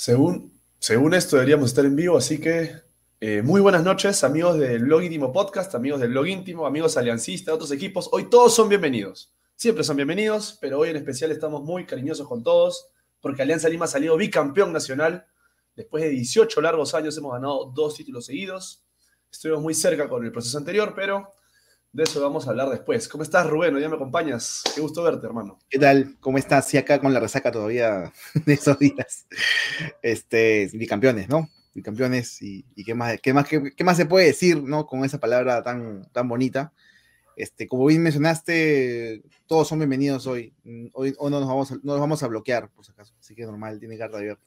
Según, según esto deberíamos estar en vivo, así que eh, muy buenas noches, amigos del Blog Íntimo Podcast, amigos del Blog Íntimo, amigos aliancistas, otros equipos. Hoy todos son bienvenidos. Siempre son bienvenidos, pero hoy en especial estamos muy cariñosos con todos porque Alianza Lima ha salido bicampeón nacional. Después de 18 largos años hemos ganado dos títulos seguidos. Estuvimos muy cerca con el proceso anterior, pero de eso vamos a hablar después. ¿Cómo estás, Rubén? ¿Ya me acompañas? Qué gusto verte, hermano. ¿Qué tal? ¿Cómo estás? Sí, acá con la resaca todavía de esos días. Este, bicampeones, ¿no? Bicampeones y, y qué, más, qué, más, qué, más se puede decir, ¿no? Con esa palabra tan, tan bonita. Este, como bien mencionaste, todos son bienvenidos hoy. Hoy, hoy no, nos vamos a, no nos vamos a bloquear, por si acaso. Así que normal, tiene carta abierta.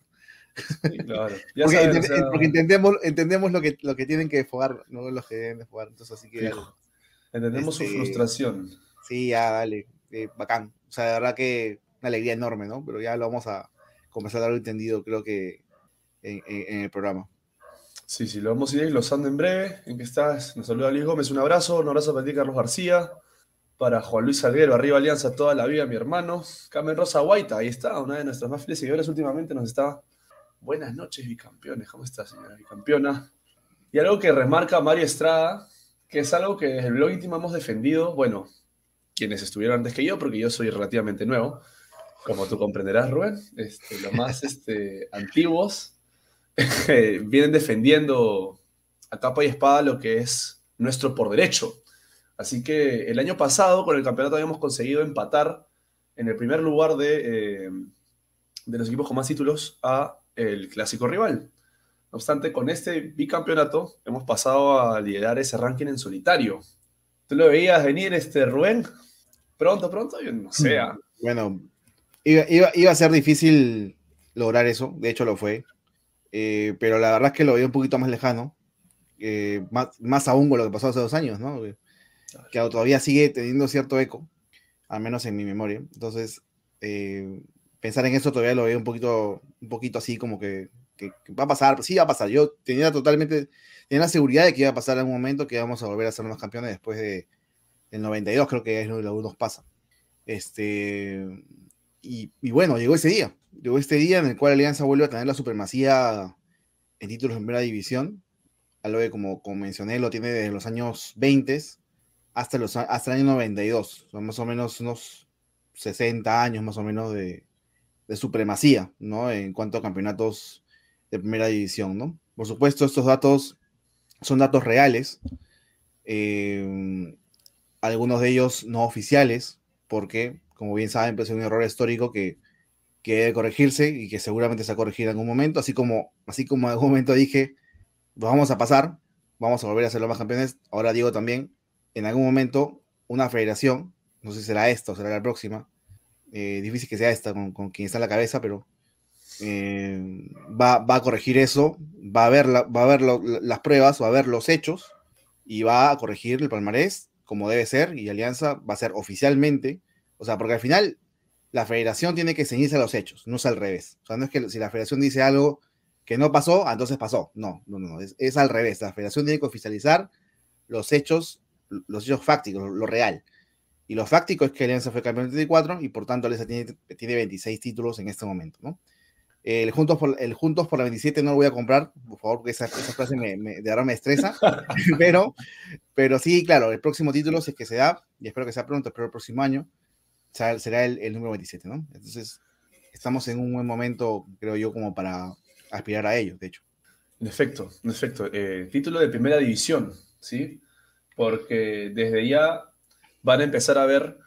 Sí, claro. porque, saben, ent o sea... porque, entendemos, entendemos lo que, lo que tienen que desfogar, no los que deben desfogar. Entonces, así que. Sí. Entendemos este, su frustración. Sí, ya, dale, eh, bacán. O sea, de verdad que una alegría enorme, ¿no? Pero ya lo vamos a comenzar a darlo entendido, creo que en, en, en, el programa. Sí, sí, lo vamos a ir glosando en breve. ¿En qué estás? Nos saluda Luis Gómez, un abrazo. Un abrazo para ti, Carlos García. Para Juan Luis Salguero, arriba Alianza toda la vida, mi hermano. Carmen Rosa Guaita, ahí está, una de nuestras más fieles seguidores últimamente nos está. Buenas noches, bicampeones. ¿Cómo está, señora bicampeona? Y algo que remarca Mario Estrada, que es algo que desde el blog íntimo hemos defendido, bueno, quienes estuvieron antes que yo, porque yo soy relativamente nuevo, como tú comprenderás, Rubén, este, los más este, antiguos vienen defendiendo a capa y espada lo que es nuestro por derecho. Así que el año pasado con el campeonato habíamos conseguido empatar en el primer lugar de, eh, de los equipos con más títulos a el clásico rival. No obstante, con este bicampeonato hemos pasado a liderar ese ranking en solitario. ¿Tú lo veías venir, este Rubén? Pronto, pronto, yo no sé. ¿ah? Bueno, iba, iba, iba, a ser difícil lograr eso, de hecho lo fue, eh, pero la verdad es que lo veía un poquito más lejano, eh, más, más, aún con lo que pasó hace dos años, ¿no? Que todavía sigue teniendo cierto eco, al menos en mi memoria. Entonces, eh, pensar en eso todavía lo veo un poquito, un poquito así como que que, va a pasar, sí va a pasar. Yo tenía totalmente, tenía la seguridad de que iba a pasar en un momento que íbamos a volver a ser los campeones después de, del 92, creo que es lo que nos pasa. Este, y, bueno, llegó ese día, llegó este día en el cual Alianza vuelve a tener la supremacía en títulos en primera división, algo que como, como mencioné lo tiene desde los años 20 hasta, los, hasta el año 92, son más o menos unos 60 años más o menos de, de supremacía, ¿no? En cuanto a campeonatos de primera división, ¿no? Por supuesto, estos datos son datos reales, eh, algunos de ellos no oficiales, porque, como bien saben, pues es un error histórico que, que debe corregirse y que seguramente se va a corregir en algún momento, así como, así como en algún momento dije, vamos a pasar, vamos a volver a ser los más campeones, ahora digo también, en algún momento, una federación, no sé si será esta o será la próxima, eh, difícil que sea esta con, con quien está en la cabeza, pero eh, va, va, a corregir eso, va a ver, va a ver las pruebas, va a ver los hechos y va a corregir el palmarés como debe ser y Alianza va a ser oficialmente, o sea, porque al final la federación tiene que ceñirse a los hechos, no es al revés. O sea, no es que si la federación dice algo que no pasó, ah, entonces pasó. No, no, no, es, al revés. La federación tiene que oficializar los hechos, los hechos fácticos, lo, real. Y lo fáctico es que Alianza fue campeón en 34 y por tanto Alianza tiene, tiene 26 títulos en este momento, ¿no? El Juntos, por, el Juntos por la 27 no lo voy a comprar, por favor, porque esa, esa frase me, me, de ahora me estresa. pero, pero sí, claro, el próximo título, si es que se da, y espero que sea pronto, espero el próximo año, será el, el número 27, ¿no? Entonces, estamos en un buen momento, creo yo, como para aspirar a ello, de hecho. En efecto, en efecto. Eh, título de primera división, ¿sí? Porque desde ya van a empezar a ver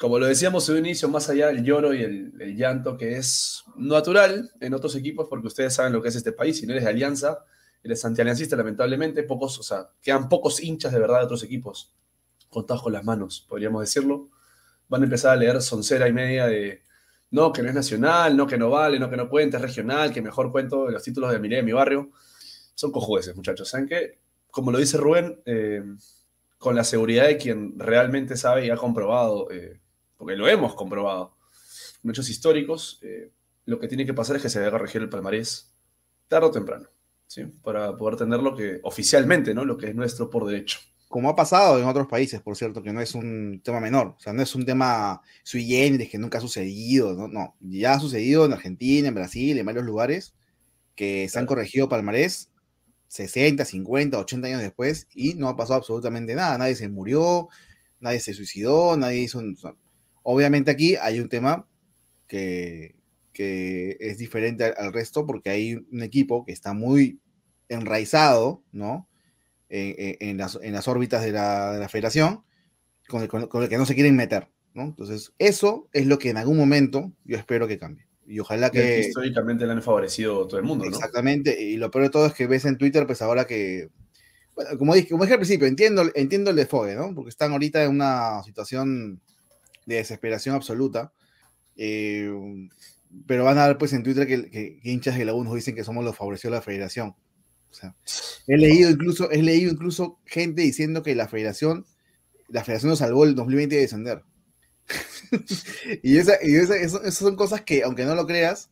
como lo decíamos en un inicio, más allá del lloro y el, llanto que es natural en otros equipos, porque ustedes saben lo que es este país, si no eres de Alianza, eres antialiancista, lamentablemente, pocos, o sea, quedan pocos hinchas de verdad de otros equipos, contados con las manos, podríamos decirlo. Van a empezar a leer soncera y media de no, que no es nacional, no, que no vale, no, que no cuenta, es regional, que mejor cuento los títulos de mi, de mi barrio. Son cojueces, muchachos. ¿Saben qué? Como lo dice Rubén, eh, con la seguridad de quien realmente sabe y ha comprobado eh, porque lo hemos comprobado. En hechos históricos, eh, lo que tiene que pasar es que se debe corregir el palmarés tarde o temprano, ¿sí? para poder tener lo que oficialmente, ¿no? lo que es nuestro por derecho. Como ha pasado en otros países, por cierto, que no es un tema menor, o sea, no es un tema sui generis que nunca ha sucedido, no, no, ya ha sucedido en Argentina, en Brasil, en varios lugares, que se han corregido palmarés 60, 50, 80 años después y no ha pasado absolutamente nada. Nadie se murió, nadie se suicidó, nadie hizo... Obviamente aquí hay un tema que, es diferente al, resto porque hay un equipo que está muy enraizado, ¿no? En, las, órbitas de la, federación, con el, que no se quieren meter, ¿no? Entonces, eso es lo que en algún momento yo espero que cambie. Y ojalá que... históricamente le han favorecido todo el mundo, ¿no? Exactamente, y lo peor de todo es que ves en Twitter, pues ahora que... Bueno, como dije, como dije al principio, entiendo, entiendo el desfogue, ¿no? Porque están ahorita en una situación de desesperación absoluta. Eh, pero van a ver pues en Twitter que, hinchas de la U nos dicen que somos los favorecidos de la federación. O sea, he leído incluso, he leído incluso gente diciendo que la federación, la federación nos salvó el 2020 de descender. y, esa, esas son cosas que, aunque no lo creas,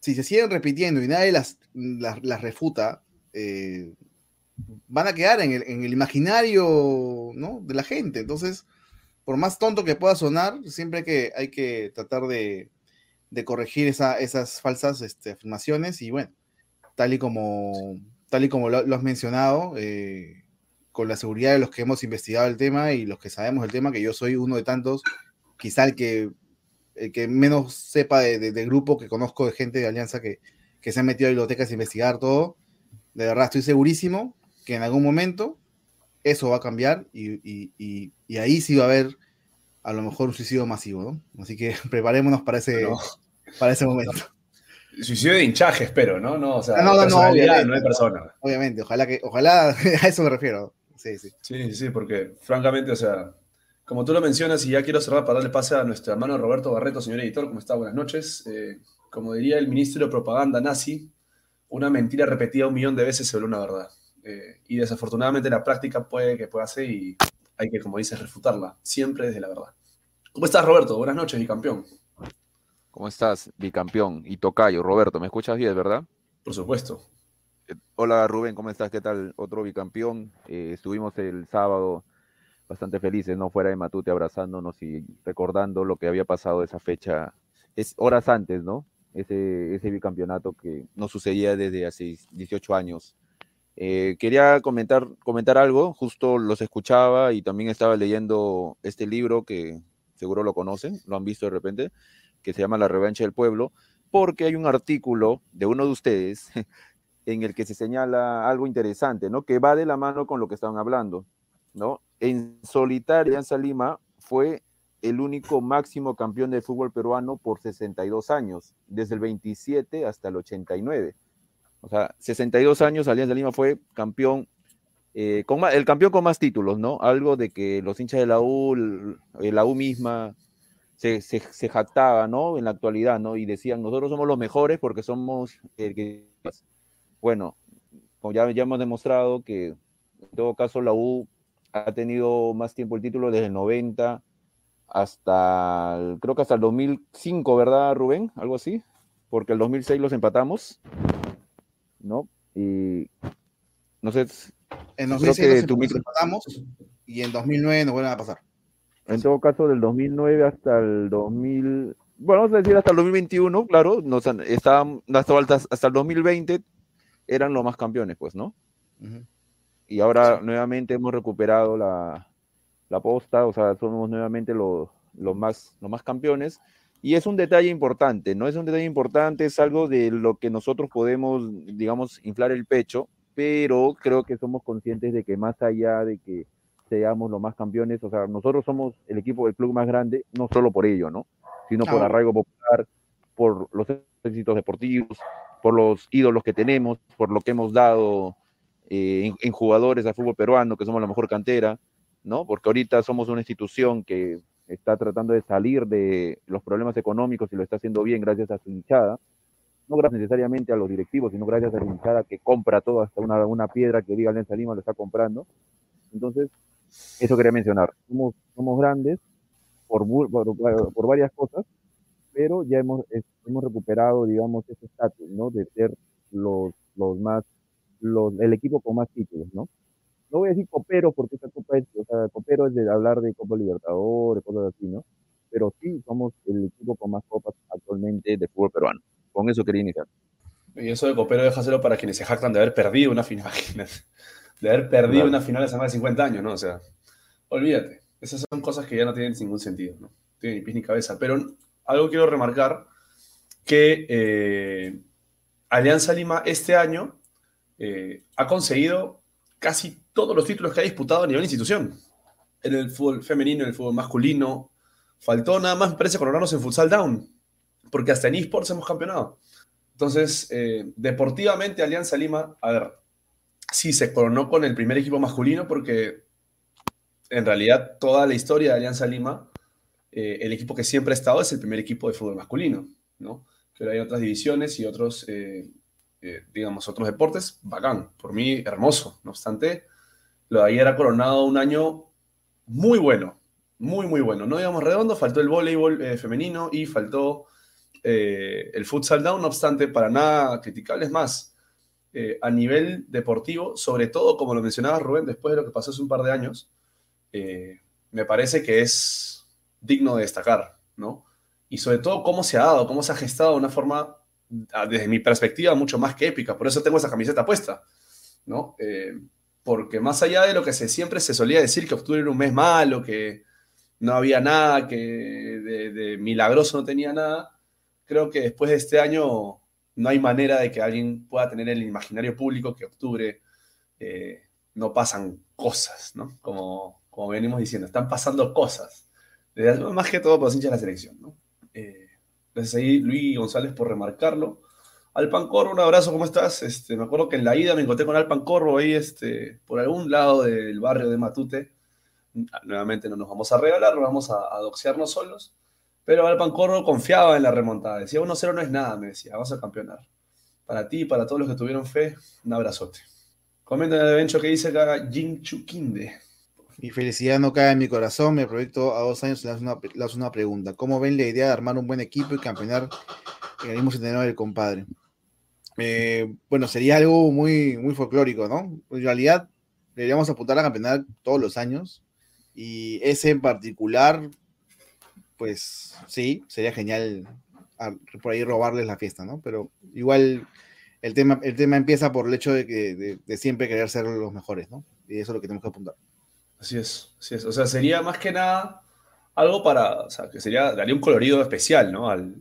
si se siguen repitiendo y nadie las, las, refuta, eh, van a quedar en el, en el imaginario ¿no? de la gente. Entonces, por más tonto que pueda sonar, siempre que, hay que tratar de, de corregir esas falsas este, afirmaciones. Y bueno, tal y como, tal y como lo, has mencionado, eh, con la seguridad de los que hemos investigado el tema y los que sabemos el tema, que yo soy uno de tantos, quizá el que, el que menos sepa de, del grupo que conozco de gente de Alianza que, que se ha metido a bibliotecas a investigar todo, de verdad estoy segurísimo que en algún momento eso va a cambiar y, y, ahí sí va a haber a lo mejor un suicidio masivo, ¿no? Así que preparémonos para ese, para ese momento. Suicidio de hinchaje, espero, ¿no? No, o sea, no, no, no hay persona. Obviamente, ojalá que, ojalá, a eso me refiero. Sí, sí. Sí, sí, porque francamente, o sea, como tú lo mencionas, y ya quiero cerrar para darle pase a nuestro hermano Roberto Barreto, señor editor, ¿cómo está? Buenas noches. Eh, como diría el ministro de propaganda nazi, una mentira repetida un millón de veces se vuelve una verdad. Eh, y desafortunadamente la práctica puede que pueda ser y hay que, como dices, refutarla, siempre desde la verdad. ¿Cómo estás, Roberto? Buenas noches, bicampeón. ¿Cómo estás, bicampeón? Y tocayo, Roberto, ¿me escuchas bien, verdad? Por supuesto. Eh, hola, Rubén, ¿cómo estás? ¿Qué tal? Otro bicampeón. Eh, estuvimos el sábado bastante felices, ¿no? Fuera de Matute, abrazándonos y recordando lo que había pasado esa fecha, es horas antes, ¿no? Ese, ese bicampeonato que no sucedía desde hace 18 años. Eh, quería comentar, comentar algo, justo los escuchaba y también estaba leyendo este libro que seguro lo conocen, lo han visto de repente, que se llama La revancha del pueblo, porque hay un artículo de uno de ustedes en el que se señala algo interesante, ¿no? Que va de la mano con lo que estaban hablando, ¿no? En solitario, Alianza Lima fue el único máximo campeón de fútbol peruano por 62 años, desde el 27 hasta el 89. O sea, 62 años Alianza Lima fue campeón, eh, con el campeón con más títulos, ¿no? Algo de que los hinchas de la U, la U misma, se, se, jactaba, ¿no? En la actualidad, ¿no? Y decían, nosotros somos los mejores porque somos el que... Bueno, como ya, ya hemos demostrado que en todo caso la U ha tenido más tiempo el título desde el 90 hasta, creo que hasta el 2005, ¿verdad, Rubén? Algo así, porque el 2006 los empatamos, ¿no? Y no sé. En 2006 los empatamos y en 2009 nos vuelven a pasar. En todo caso, del 2009 hasta el 2000, bueno, vamos a decir hasta el 2021, claro, nos estaban hasta, hasta el 2020 eran los más campeones, pues, ¿no? y ahora nuevamente hemos recuperado la, la, posta, o sea, somos nuevamente los, los, más, los más campeones. Y es un detalle importante, ¿no? Es un detalle importante, es algo de lo que nosotros podemos, digamos, inflar el pecho, pero creo que somos conscientes de que más allá de que seamos los más campeones, o sea, nosotros somos el equipo del club más grande, no solo por ello, ¿no? Sino por arraigo popular, por los éxitos deportivos, por los ídolos que tenemos, por lo que hemos dado eh, en, jugadores de fútbol peruano, que somos la mejor cantera, ¿no? Porque ahorita somos una institución que está tratando de salir de los problemas económicos y lo está haciendo bien gracias a su hinchada. No gracias necesariamente a los directivos, sino gracias a la hinchada que compra todo, hasta una, una piedra que diga Alianza Lima lo está comprando. Entonces, eso quería mencionar. Somos, somos grandes por, por, por varias cosas, pero ya hemos, hemos recuperado, digamos, ese estatus, ¿no? De ser los, los más el equipo con más títulos, ¿no? No voy a decir copero porque esa copa es, o sea, copero es de hablar de Copa Libertadores, cosas así, ¿no? Pero sí somos el equipo con más copas actualmente de fútbol peruano. Con eso quería iniciar. Y eso de copero déjaselo para quienes se jactan de haber perdido una final. De haber perdido una final hace más de 50 años, ¿no? O sea, olvídate. Esas son cosas que ya no tienen ningún sentido, ¿no? No tienen ni pies ni cabeza. Pero algo quiero remarcar que eh, Alianza Lima este año eh, ha conseguido casi todos los títulos que ha disputado a nivel institución. En el fútbol femenino, en el fútbol masculino. Faltó nada más, me parece, coronarnos en Futsal Down. Porque hasta en eSports hemos campeonado. Entonces, eh, deportivamente, Alianza Lima, a ver, sí se coronó con el primer equipo masculino porque en realidad toda la historia de Alianza Lima, eh, el equipo que siempre ha estado es el primer equipo de fútbol masculino, ¿no? Que hay otras divisiones y otros, eh, eh, digamos, otros deportes, bacán, por mí hermoso. No obstante, lo de ayer ha coronado un año muy bueno, muy, muy bueno. No digamos redondo, faltó el voleibol femenino y faltó el futsal down, no obstante, para nada criticable, más, eh, a nivel deportivo, sobre todo, como lo mencionaba Rubén, después de lo que pasó hace un par de años, eh, me parece que es digno de destacar, ¿no? Y sobre todo cómo se ha dado, cómo se ha gestado de una forma, desde mi perspectiva, mucho más que épica. Por eso tengo esa camiseta puesta, ¿no? Eh, porque más allá de lo que se, siempre se solía decir que octubre era un mes malo, que no había nada, que de milagroso no tenía nada, creo que después de este año no hay manera de que alguien pueda tener el imaginario público que octubre eh, no pasan cosas, ¿no? Como, como venimos diciendo, están pasando cosas. Más que todo por los hinchas de la selección, ¿no? Eh, gracias ahí, Luis González, por remarcarlo. Alpan Corvo, un abrazo, ¿cómo estás? Este, me acuerdo que en la ida me encontré con Alpan Corvo ahí este, por algún lado del barrio de Matute. Nuevamente no nos vamos a regalar, nos vamos a, a doxearnos solos. Pero Alpancorro confiaba en la remontada. Decía, 1-0 no es nada, me decía, vamos a campeonar. Para ti y para todos los que tuvieron fe, un abrazote. Comenta en el evento que dice acá Jin Chukinde. Mi felicidad no cae en mi corazón. Me proyecto a dos años le hace una, una pregunta. ¿Cómo ven la idea de armar un buen equipo y campeonar en el mismo centenario del compadre? Eh, bueno, sería algo muy, muy folclórico, ¿no? En realidad, deberíamos apuntar a campeonar todos los años. Y ese en particular, pues sí, sería genial por ahí robarles la fiesta, ¿no? Pero igual el tema, el tema empieza por el hecho de, que, de, siempre querer ser los mejores, ¿no? Y eso es lo que tenemos que apuntar. Así es, así es. O sea, sería más que nada algo para, o sea, que sería, daría un colorido especial, ¿no? Al,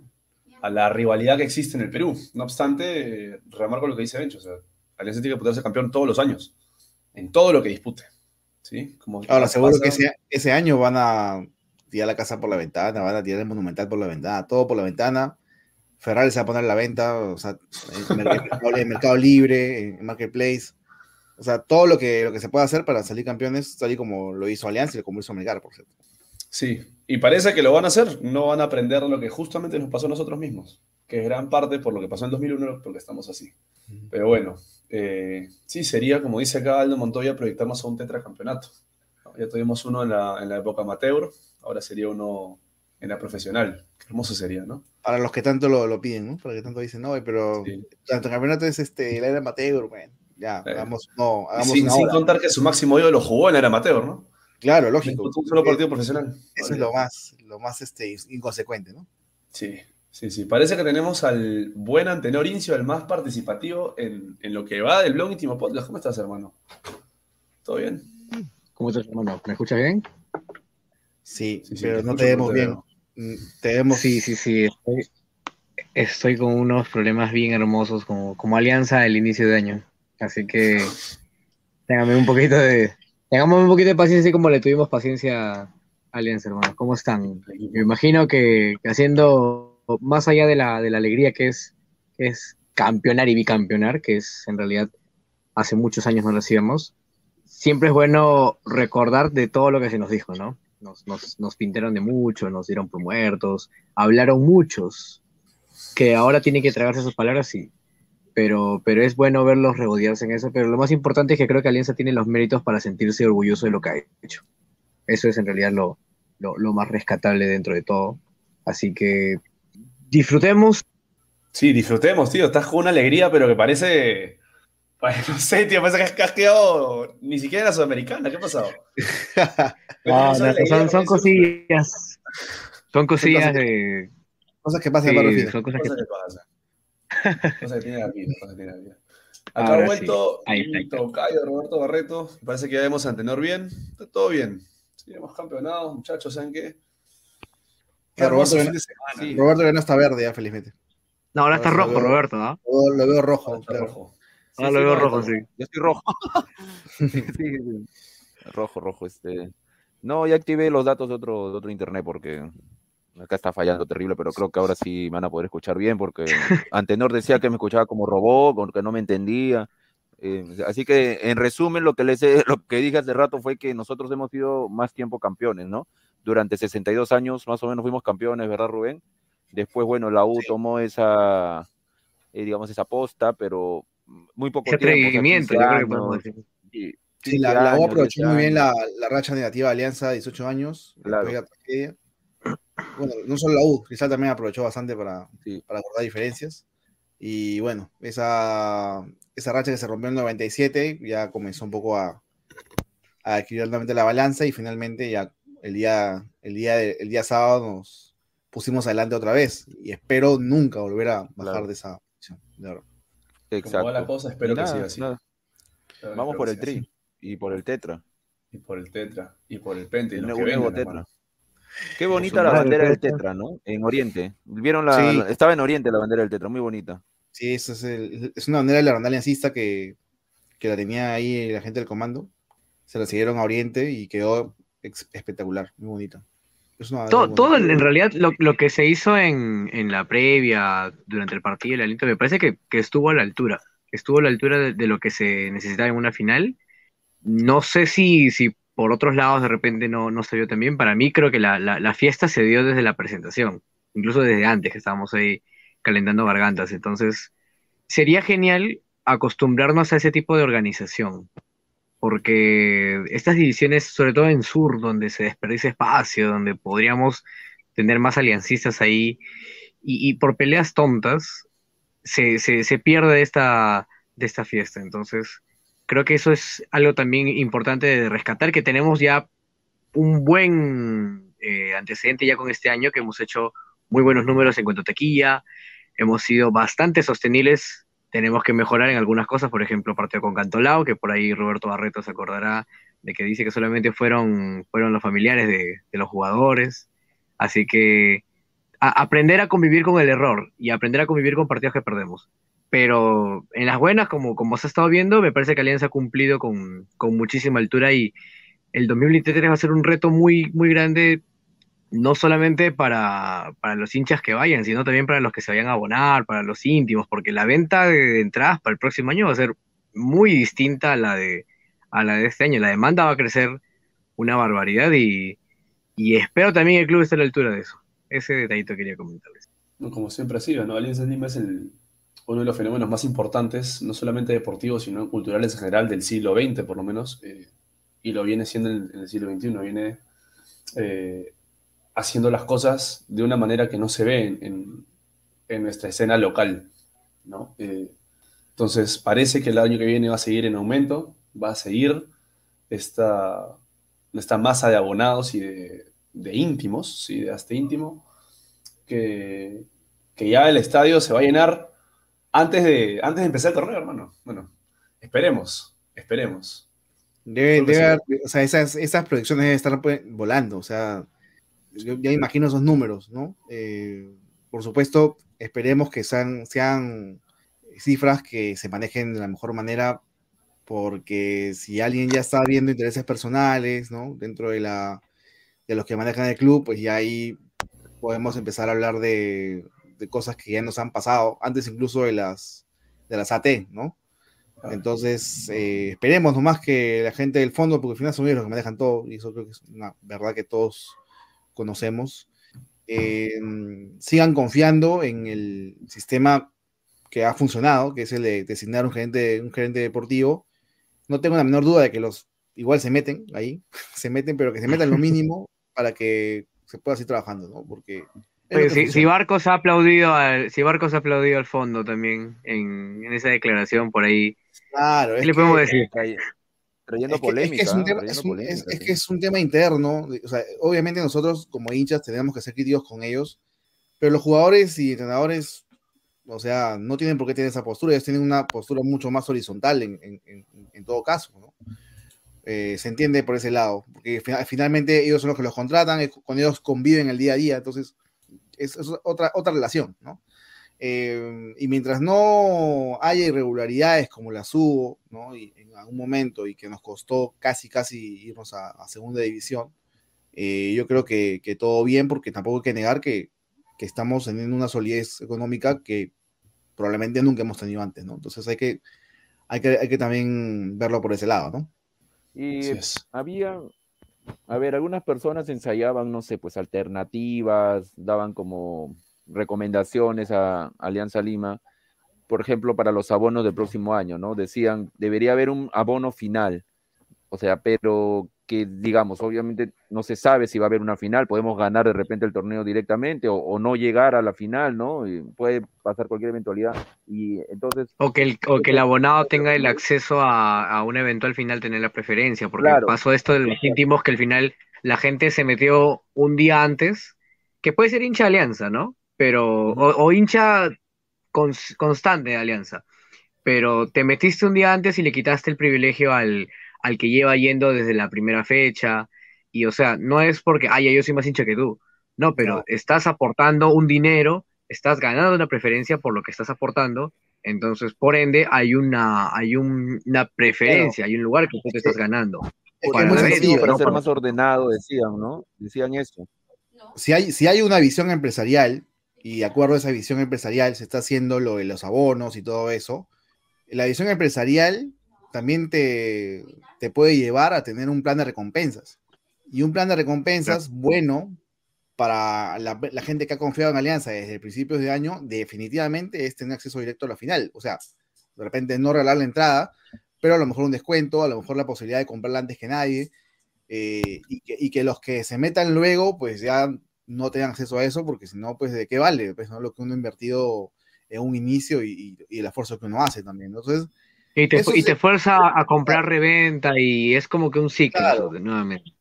a la rivalidad que existe en el Perú. No obstante, remarco lo que dice Bencho, o sea, Alianza tiene que disputarse campeón todos los años, en todo lo que dispute. ¿sí? Como Ahora, seguro que ese, ese año van a tirar la casa por la ventana, van a tirar el monumental por la ventana, todo por la ventana. Ferrari se va a poner a la venta, o sea, en mercado, libre, en marketplace. O sea, todo lo que, lo que se pueda hacer para salir campeones, y como lo hizo Alianza y como hizo Melgar, por cierto. Sí, y parece que lo van a hacer, no van a aprender lo que justamente nos pasó a nosotros mismos, que es gran parte por lo que pasó en 2001, porque estamos así. Pero bueno, eh, sí, sería, como dice acá Aldo Montoya, proyectarnos a un tetracampeonato. Ya tuvimos uno en la, en la época amateur, ahora sería uno en la profesional. Qué hermoso sería, ¿no? Para los que tanto lo, lo piden, ¿no? Para los que tanto dicen, no, pero tanto campeonato es este, la era amateur, bueno, ya, hagamos, no, hagamos sin, sin contar que su máximo yo lo jugó en era amateur, ¿no? Claro, lógico. Un solo partido profesional. Eso es lo más, lo más este, inconsecuente, ¿no? Sí, sí, sí. Parece que tenemos al buen Antenor Incio, el más participativo en, en, lo que va del blog íntimo podcast. ¿Cómo estás, hermano? ¿Todo bien? ¿Cómo estás, hermano? ¿Me escuchas bien? Sí, pero no te vemos bien. Mm, te vemos. Sí, sí, sí. Estoy, con unos problemas bien hermosos como, como alianza al inicio de año. Así que téngame un poquito de. Tengamos un poquito de paciencia como le tuvimos paciencia a Alianza, hermano. ¿Cómo están? Me imagino que, haciendo más allá de la, de la alegría que es, es campeonar y bicampeonar, que es en realidad hace muchos años no lo hacíamos, siempre es bueno recordar de todo lo que se nos dijo, ¿no? nos, pintaron de mucho, nos dieron por muertos, hablaron muchos, que ahora tienen que tragarse sus palabras, sí, pero, pero es bueno verlos regodearse en eso, pero lo más importante es que creo que Alianza tiene los méritos para sentirse orgulloso de lo que ha hecho. Eso es en realidad lo, lo, más rescatable dentro de todo. Así que disfrutemos. Sí, disfrutemos, tío. Estás con una alegría, pero que parece pues, no sé, tío, parece que has quedado ni siquiera en la Sudamericana. ¿Qué ha pasado? no, no, son, cosillas. Son cosillas de. Cosas que pasan, sí, Son cosas, que, pasan. Cosa que tiene la vida, cosa que tiene la vida. Acá ha vuelto sí. Tocayo Roberto Barreto. Parece que ya vemos a Antenor bien. Está todo bien. Sí, hemos campeonado, muchachos, ¿saben qué? Qué Roberto sí. Roberto ya no está verde ya, felizmente. No, ahora está rojo, veo. Roberto, ¿no? Lo, lo veo rojo. Ahora claro. rojo. Ahora Sí, lo sí, veo no, rojo, sí. Yo estoy rojo. Sí, sí, sí. Rojo, rojo, este. No, ya activé los datos de otro, de otro internet porque acá está fallando terrible, pero creo que ahora sí me van a poder escuchar bien porque Antenor decía que me escuchaba como robot, porque no me entendía. Eh, así que, en resumen, lo que les he- lo que dije hace rato fue que nosotros hemos sido más tiempo campeones, ¿no? Durante 62 años más o menos fuimos campeones, ¿verdad, Rubén? Después, bueno, la U tomó esa, eh, digamos, esa posta, pero muy poco Ese tiempo. o sea, atrevimiento, 15 yo creo que años, podemos decir. y- Sí, la, 15 la U aprovechó 10 muy bien la racha negativa de Alianza, 18 años. Claro. Bueno, no solo la U, Cristal también aprovechó bastante para, Sí. para acordar diferencias. Y bueno, esa, esa racha que se rompió en el 97 ya comenzó un poco a, a equilibrar nuevamente la balanza y finalmente ya el día, el, día de- el día sábado nos pusimos adelante otra vez y espero nunca volver a bajar Claro. de esa posición. de verdad. Como va la Exacto. cosa, espero Y que nada, siga así. nada, Vamos por el siga así. tri y por el tetra. Y por el tetra. Y por el pente. Y El nuevo vengan, tetra. hermano. Qué bonita la bandera del tetra. ¿no? En Oriente. ¿Vieron la? Sí. Estaba en Oriente la bandera del tetra, muy bonita. Sí, eso es, el- es una bandera de la aliancista que, que la tenía ahí la gente del comando. Se la siguieron a Oriente y quedó ex- espectacular, muy bonita. Es una bandera Todo, todo en realidad lo, lo que se hizo en, en la previa, durante el partido, el aliento, me parece que, que estuvo a la altura. Estuvo a la altura de, de lo que se necesitaba en una final. No sé si, si por otros lados de repente no, no se vio tan bien. Para mí creo que la, la, fiesta se dio desde la presentación, incluso desde antes que estábamos ahí calentando gargantas. Entonces, sería genial acostumbrarnos a ese tipo de organización porque estas divisiones, sobre todo en sur, donde se desperdicia espacio, donde podríamos tener más aliancistas ahí, y, y por peleas tontas, se, se, se pierde esta, de esta fiesta. Entonces, creo que eso es algo también importante de rescatar, que tenemos ya un buen eh, antecedente ya con este año, que hemos hecho muy buenos números en cuanto a taquilla, hemos sido bastante sostenibles tenemos que mejorar en algunas cosas, por ejemplo, partido con Cantolao, que por ahí Roberto Barreto se acordará de que dice que solamente fueron, fueron los familiares de, los jugadores. Así que aprender a convivir con el error y aprender a convivir con partidos que perdemos. Pero en las buenas, como, como se ha estado viendo, me parece que Alianza ha cumplido con, con muchísima altura y el 2023 va a ser un reto muy, muy grande no solamente para, para los hinchas que vayan, sino también para los que se vayan a abonar, para los íntimos, porque la venta de entradas para el próximo año va a ser muy distinta a la de, a la de este año. La demanda va a crecer una barbaridad y, y espero también que el club esté a la altura de eso. Ese detallito quería comentarles. Como siempre ha sido, ¿no? Alianza Lima es el, uno de los fenómenos más importantes, no solamente deportivos, sino culturales en general del siglo XX, por lo menos, eh, y lo viene siendo en, el siglo XXI, viene eh, haciendo las cosas de una manera que no se ve en, en- nuestra escena local, ¿no? Eh, entonces, parece que el año que viene va a seguir en aumento, va a seguir esta, esta masa de abonados y de, de íntimos, ¿sí? de hasta íntimo, que, que ya el estadio se va a llenar antes de, antes de empezar el torneo, hermano. Bueno, esperemos, esperemos. Debe, debe haber- o sea, esas, esas proyecciones deben estar pues, volando, o sea, yo ya imagino esos números, ¿no? Eh, por supuesto, esperemos que sean, sean cifras que se manejen de la mejor manera, porque si alguien ya está viendo intereses personales, ¿no? Dentro de, la, de los que manejan el club, pues ya ahí podemos empezar a hablar de, de cosas que ya nos han pasado, antes incluso de las, de las AT, ¿no? Entonces, eh, esperemos nomás que la gente del fondo, porque al final son ellos los que manejan todo, y eso creo que es una verdad que todos conocemos, eh, sigan confiando en el sistema que ha funcionado, que es el de designar un gerente, un gerente deportivo. No tengo la menor duda de que los igual se meten ahí, se meten, pero que se metan lo mínimo para que se pueda seguir trabajando, ¿no? Porque Oye, si, si. Barcos ha aplaudido al, si Barcos ha aplaudido al fondo también en, en esa declaración por ahí, Claro, ¿qué es le que- podemos decir? Que, es que polémica. es trayendo polémica, que es un tema interno. O sea, obviamente nosotros como hinchas tenemos que ser críticos con ellos, pero los jugadores y entrenadores O sea, no tienen por qué tener esa postura, ellos tienen una postura mucho más horizontal en, en, en, todo caso, ¿no? Eh, se entiende por ese lado, porque finalmente ellos son los que los contratan, con ellos conviven el día a día, entonces es, es otra, otra relación, ¿no? Eh, y mientras no haya irregularidades como las hubo, ¿no? Y en algún momento y que nos costó casi, casi irnos a, segunda división, eh, yo creo que, que, todo bien, porque tampoco hay que negar que, que, estamos teniendo una solidez económica que probablemente nunca hemos tenido antes, ¿no? Entonces hay que, hay que, hay que también verlo por ese lado, ¿no? Y había, a ver, algunas personas ensayaban, no sé, pues alternativas, daban como recomendaciones a Alianza Lima, por ejemplo, para los abonos del próximo año, ¿no? Decían, debería haber un abono final, o sea, pero que digamos, obviamente no se sabe si va a haber una final, podemos ganar de repente el torneo directamente o, no llegar a la final, ¿no? puede pasar cualquier eventualidad. Y entonces... O que el, o que el abonado tenga el acceso a, a una eventual final, tener la preferencia, porque pasó esto de los íntimos que al final la gente se metió un día antes, que puede ser hincha alianza, ¿no? Pero, o, hincha constante de alianza, pero te metiste un día antes y le quitaste el privilegio al al que lleva yendo desde la primera fecha. Y o sea, no es porque, ay, yo soy más hincha que tú. No, pero estás aportando un dinero, estás ganando una preferencia por lo que estás aportando. Entonces, por ende, hay una, hay una preferencia, hay un lugar que tú te estás ganando. para, ser más ordenado, decían, ¿no? Decían eso. Si hay, si hay una visión empresarial, y de acuerdo a esa visión empresarial se está haciendo lo de los abonos y todo eso, la visión empresarial también te, te puede llevar a tener un plan de recompensas. Y un plan de recompensas bueno para la, gente que ha confiado en Alianza desde principios de año, definitivamente es tener acceso directo a la final. O sea, de repente no regalar la entrada, pero a lo mejor un descuento, a lo mejor la posibilidad de comprarla antes que nadie, eh, y, que, los que se metan luego, pues ya no tengan acceso a eso, porque si no, pues de qué vale, pues no lo que uno ha invertido en un inicio y, y el esfuerzo que uno hace también. Entonces, y te, y te fuerza a comprar reventa y es como que un ciclo nuevamente.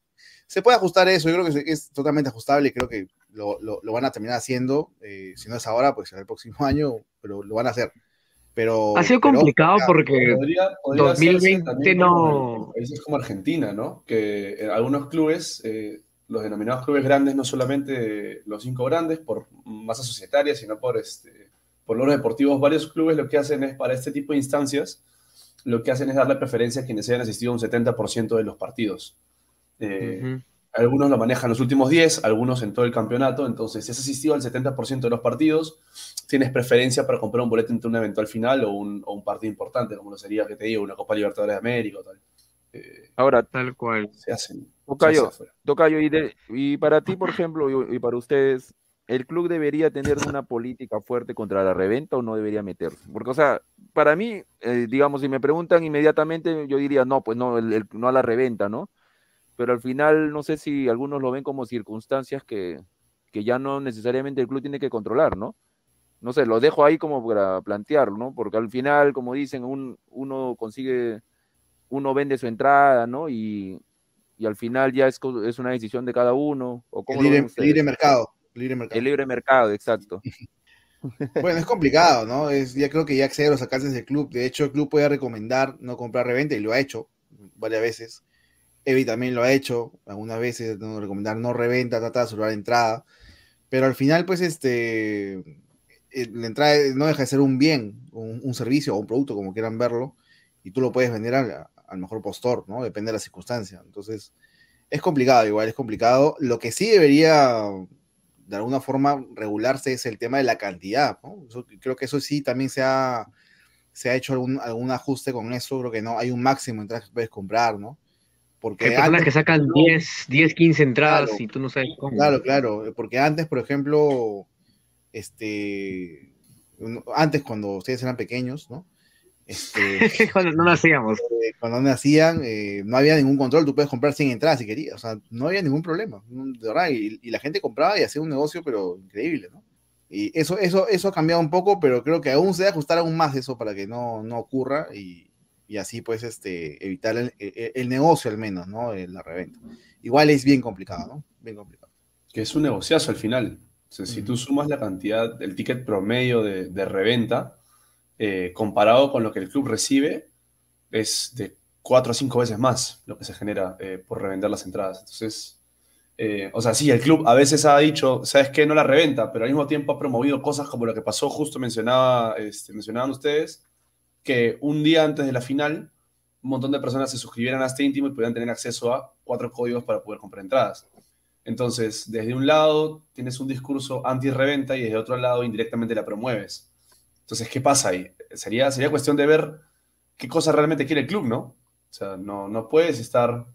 Se puede ajustar eso, yo creo que es totalmente ajustable y creo que lo, lo, van a terminar haciendo. Eh, si no es ahora, pues será el próximo año, pero lo van a hacer. Pero, ha sido complicado porque podría, 2020 no. Países como Argentina, ¿no? Que en algunos clubes, eh, los denominados clubes grandes, no solamente los cinco grandes por masa societaria, sino por, este, por logros deportivos, varios clubes lo que hacen es para este tipo de instancias lo que hacen es darle preferencia a quienes hayan asistido un 70% de los partidos. Eh, algunos lo manejan los últimos 10, algunos en todo el campeonato. Entonces, si has asistido al 70% de los partidos, tienes preferencia para comprar un boleto entre una eventual final o un, partido importante, como lo sería, que te digo, una Copa Libertadores de América o tal. Eh, Ahora, tal cual. Se hacen. Tocayo, Tocayo y, y, para ti, por ejemplo, y, para ustedes, ¿el club debería tener una política fuerte contra la reventa o no debería meterse? Porque, o sea, para mí, eh, digamos, si me preguntan inmediatamente, yo diría, no, pues no, no a la reventa, ¿no? Pero al final, no sé si algunos lo ven como circunstancias que, que ya no necesariamente el club tiene que controlar, ¿no? No sé, lo dejo ahí como para plantearlo, ¿no? Porque al final, como dicen, un, uno consigue, uno vende su entrada, ¿no? Y, y al final ya es, es una decisión de cada uno. ¿o cómo el libre mercado. El libre mercado, exacto. Bueno, es complicado, ¿no? Es, ya creo que ya accede a los alcances del club. De hecho, el club puede recomendar no comprar reventa y lo ha hecho varias veces. Evi también lo ha hecho algunas veces, no recomendar no reventa, trata de asegurar entrada. Pero al final, pues, este, eh, la entrada no deja de ser un bien, un, servicio o un producto, como quieran verlo, y tú lo puedes vender al, al mejor postor, ¿no? Depende de la circunstancia. Entonces, es complicado, igual es complicado. Lo que sí debería de alguna forma regularse es el tema de la cantidad. creo que eso sí también se ha, se ha hecho algún, algún ajuste con eso. Creo que no hay un máximo de entradas que puedes comprar, ¿no? Porque Hay personas que sacan 10, 10, 15 entradas y tú no sabes cómo. Claro, claro. Porque antes, por ejemplo, este, antes cuando ustedes eran pequeños, ¿no? Este, cuando no nacíamos. Eh, cuando no nacían, eh, no había ningún control, tú puedes comprar sin entradas si querías, o sea, no había ningún problema, de verdad, y, la gente compraba y hacía un negocio, pero increíble, ¿no? Y eso, eso, eso ha cambiado un poco, pero creo que aún se debe ajustar aún más eso para que no, no ocurra y, y así pues este, evitar el, el, negocio al menos, ¿no? La reventa. Igual es bien complicado, ¿no? Bien complicado. Que es un negociazo al final. Entonces, si tú sumas la cantidad, del ticket promedio de, de reventa, eh, comparado con lo que el club recibe, es de cuatro o cinco veces más lo que se genera eh, por revender las entradas. Entonces, eh, o sea, sí, el club a veces ha dicho, ¿sabes qué? No la reventa, pero al mismo tiempo ha promovido cosas como lo que pasó, justo mencionaba, este, mencionaban ustedes, que un día antes de la final, un montón de personas se suscribieran a este íntimo y pudieran tener acceso a cuatro códigos para poder comprar entradas. Entonces, desde un lado tienes un discurso anti-reventa y desde otro lado indirectamente la promueves. Entonces, ¿qué pasa ahí? Sería, sería cuestión de ver qué cosa realmente quiere el club, ¿no? O sea, no, no puedes estar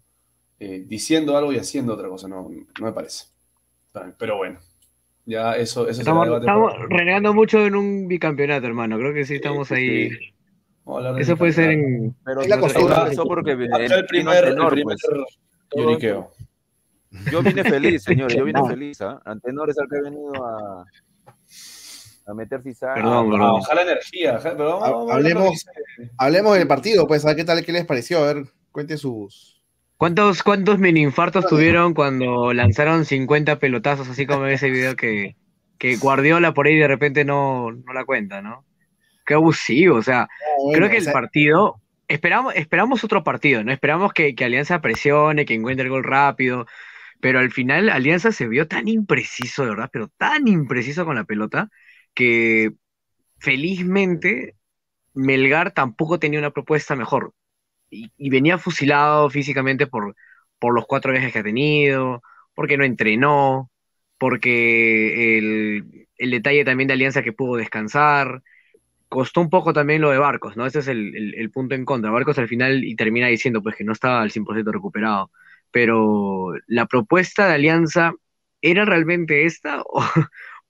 eh, diciendo algo y haciendo otra cosa, no, no me parece. Pero bueno, ya eso, eso estamos, estamos renegando mucho en un bicampeonato, hermano. Creo que sí estamos sí, ahí. Sí. Eso puede ser en. Pero es la costumbre. Eso porque el, el primer, el primer pues. Yo vine feliz, señores, yo vine feliz. ¿eh? Antenor es el que ha venido a, a meter cizaña. Perdón, a bajar la energía. Pero hablemos, hablemos del partido, pues, a ver qué tal, qué les pareció. A ver, cuente sus. ¿Cuántos, cuántos mini infartos tuvieron cuando lanzaron 50 pelotazos, así como en ese video que, que Guardiola por ahí de repente no, no la cuenta, ¿no? Qué abusivo, o sea, no, bueno, creo que el o sea, partido, esperamos, esperamos otro partido, ¿no? Esperamos que, que Alianza presione, que encuentre el gol rápido, pero al final Alianza se vio tan impreciso, de verdad, pero tan impreciso con la pelota, que felizmente Melgar tampoco tenía una propuesta mejor. Y, venía fusilado físicamente por, por los cuatro viajes que ha tenido, porque no entrenó, porque el, el, detalle también de Alianza que pudo descansar. Costó un poco también lo de Barcos, ¿no? Ese es el, el, el punto en contra. Barcos al final y termina diciendo pues que no estaba al 100% recuperado. Pero la propuesta de Alianza, ¿era realmente esta? ¿O,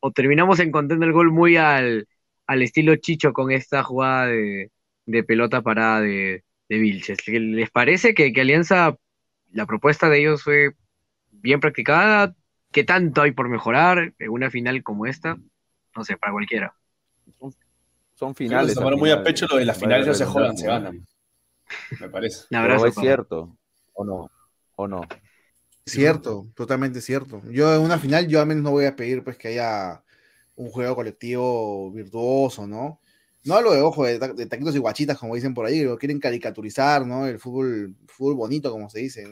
o terminamos encontrando el gol muy al, al estilo Chicho con esta jugada de, de pelota parada de, de Vilches. ¿Les parece que, que, Alianza, la propuesta de ellos fue bien practicada? ¿Qué tanto hay por mejorar en una final como esta? No sé, para cualquiera. Son, son finales. Se tomaron muy a pecho lo de las finales no se juegan, se ganan. Me parece. Un abrazo, Pero es cierto, ¿o no? ¿O no? Cierto, totalmente cierto. Yo en una final, yo al menos no voy a pedir pues que haya un juego colectivo virtuoso, ¿no? No hablo de ojo, de, de taquitos y guachitas, como dicen por ahí, lo quieren caricaturizar, ¿no? El fútbol, fútbol bonito, como se dice.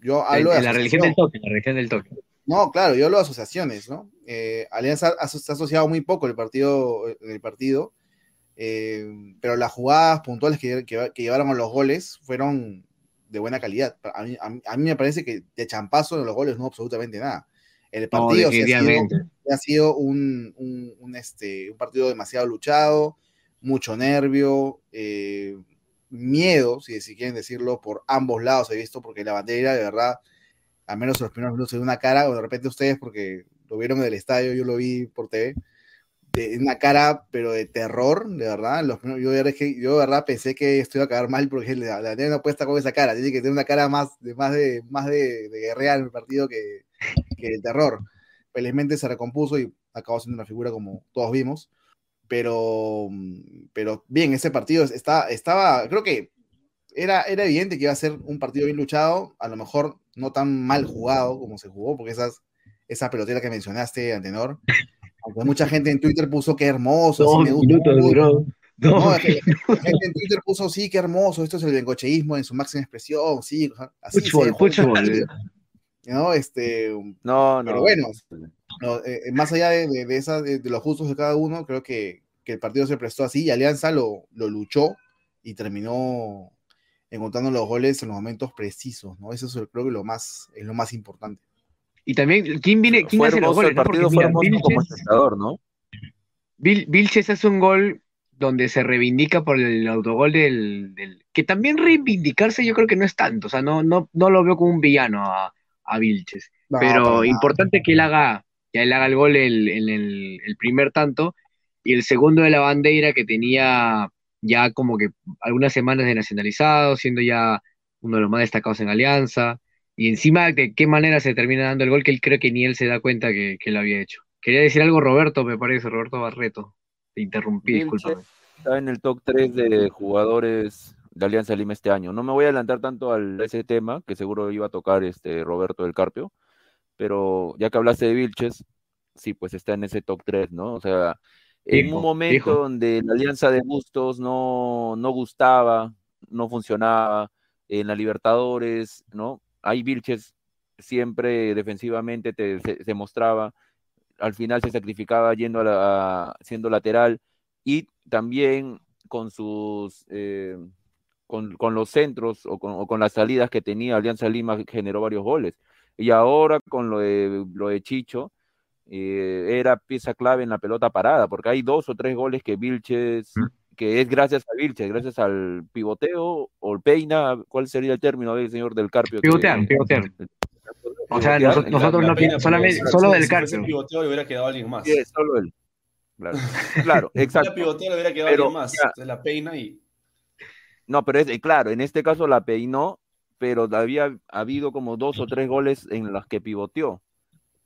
Yo hablo de. La religión del toque, la religión del toque. No, claro, yo hablo de asociaciones, ¿no? Eh, Alianza ha, se ha asociado muy poco el partido, el partido eh, pero las jugadas puntuales que, que, que llevaron a los goles fueron de buena calidad. A mí, a, a mí, me parece que de champazo en los goles no absolutamente nada. El partido no, sí ha sido, ha sido un, un, un, este, un, partido demasiado luchado, mucho nervio, eh, miedo, si, si, quieren decirlo, por ambos lados he visto, porque la bandera, de verdad, al menos en los primeros minutos, de una cara, o de repente ustedes, porque lo vieron en el estadio, yo lo vi por TV, de una cara, pero de terror, de verdad. Los, yo, yo, de verdad pensé que esto iba a acabar mal porque la, la no puede estar con esa cara, tiene que tener una cara más de más de más de, de guerrear en el partido que, que el terror. Felizmente se recompuso y acabó siendo una figura como todos vimos. Pero, pero bien, ese partido está, estaba, creo que era, era evidente que iba a ser un partido bien luchado, a lo mejor no tan mal jugado como se jugó, porque esas, esa pelotera que mencionaste, Antenor, aunque mucha gente en Twitter puso que hermoso, no, me gusta, duró. No, no gente, gente en Twitter puso sí, qué hermoso, esto es el bengocheísmo en su máxima expresión, sí, así fútbol, fútbol. ¿no? Este, no, no. Pero bueno, no, eh, más allá de, de, de, esa, de, de, los justos de cada uno, creo que, que, el partido se prestó así y Alianza lo, lo luchó y terminó encontrando los goles en los momentos precisos, ¿no? Eso es creo que lo más, es lo más importante. Y también, ¿quién viene, quién hace los goles? El partido ¿no? fue hermoso Vilches, como espectador, ¿no? Vil, Vilches hace un gol donde se reivindica por el autogol del, del, que también reivindicarse yo creo que no es tanto, o sea, no, no, no lo veo como un villano a, a Vilches. No, pero importante no. que él haga, que él haga el gol en el, el, el, primer tanto, y el segundo de la bandera que tenía ya como que algunas semanas de nacionalizado, siendo ya uno de los más destacados en Alianza, y encima de qué manera se termina dando el gol que él cree que ni él se da cuenta que, que lo había hecho. Quería decir algo Roberto, me parece, Roberto Barreto. Te interrumpí, disculpa. Está en el top 3 de jugadores de Alianza Lima este año. No me voy a adelantar tanto a ese tema, que seguro iba a tocar este Roberto del Carpio, pero ya que hablaste de Vilches, sí, pues está en ese top 3, ¿no? O sea, en un momento donde la alianza de Bustos no, no gustaba, no funcionaba, en la Libertadores, ¿no? Ahí Vilches siempre defensivamente te, se, mostraba, al final se sacrificaba yendo a siendo lateral y también con sus eh, con, con los centros o con, las salidas que tenía Alianza Lima generó varios goles. Y ahora con lo de, lo de Chicho, eh, era pieza clave en la pelota parada, porque hay dos o tres goles que Vilches, que es gracias a Vilches, gracias al pivoteo o el peina, ¿cuál sería el término del señor del Carpio? que- Pivotear, pivotear. O sea, nosotros- nosotros La no- pena, solamente- solo si- del si Carpio. pivoteo le hubiera quedado alguien más. Sí, solo él. Claro, claro, Si exacto. era pivoteo le hubiera quedado Pero, alguien más. Entonces la peina y. No, pero es claro, en este caso la peinó, pero había habido como dos o tres goles en los que pivoteó.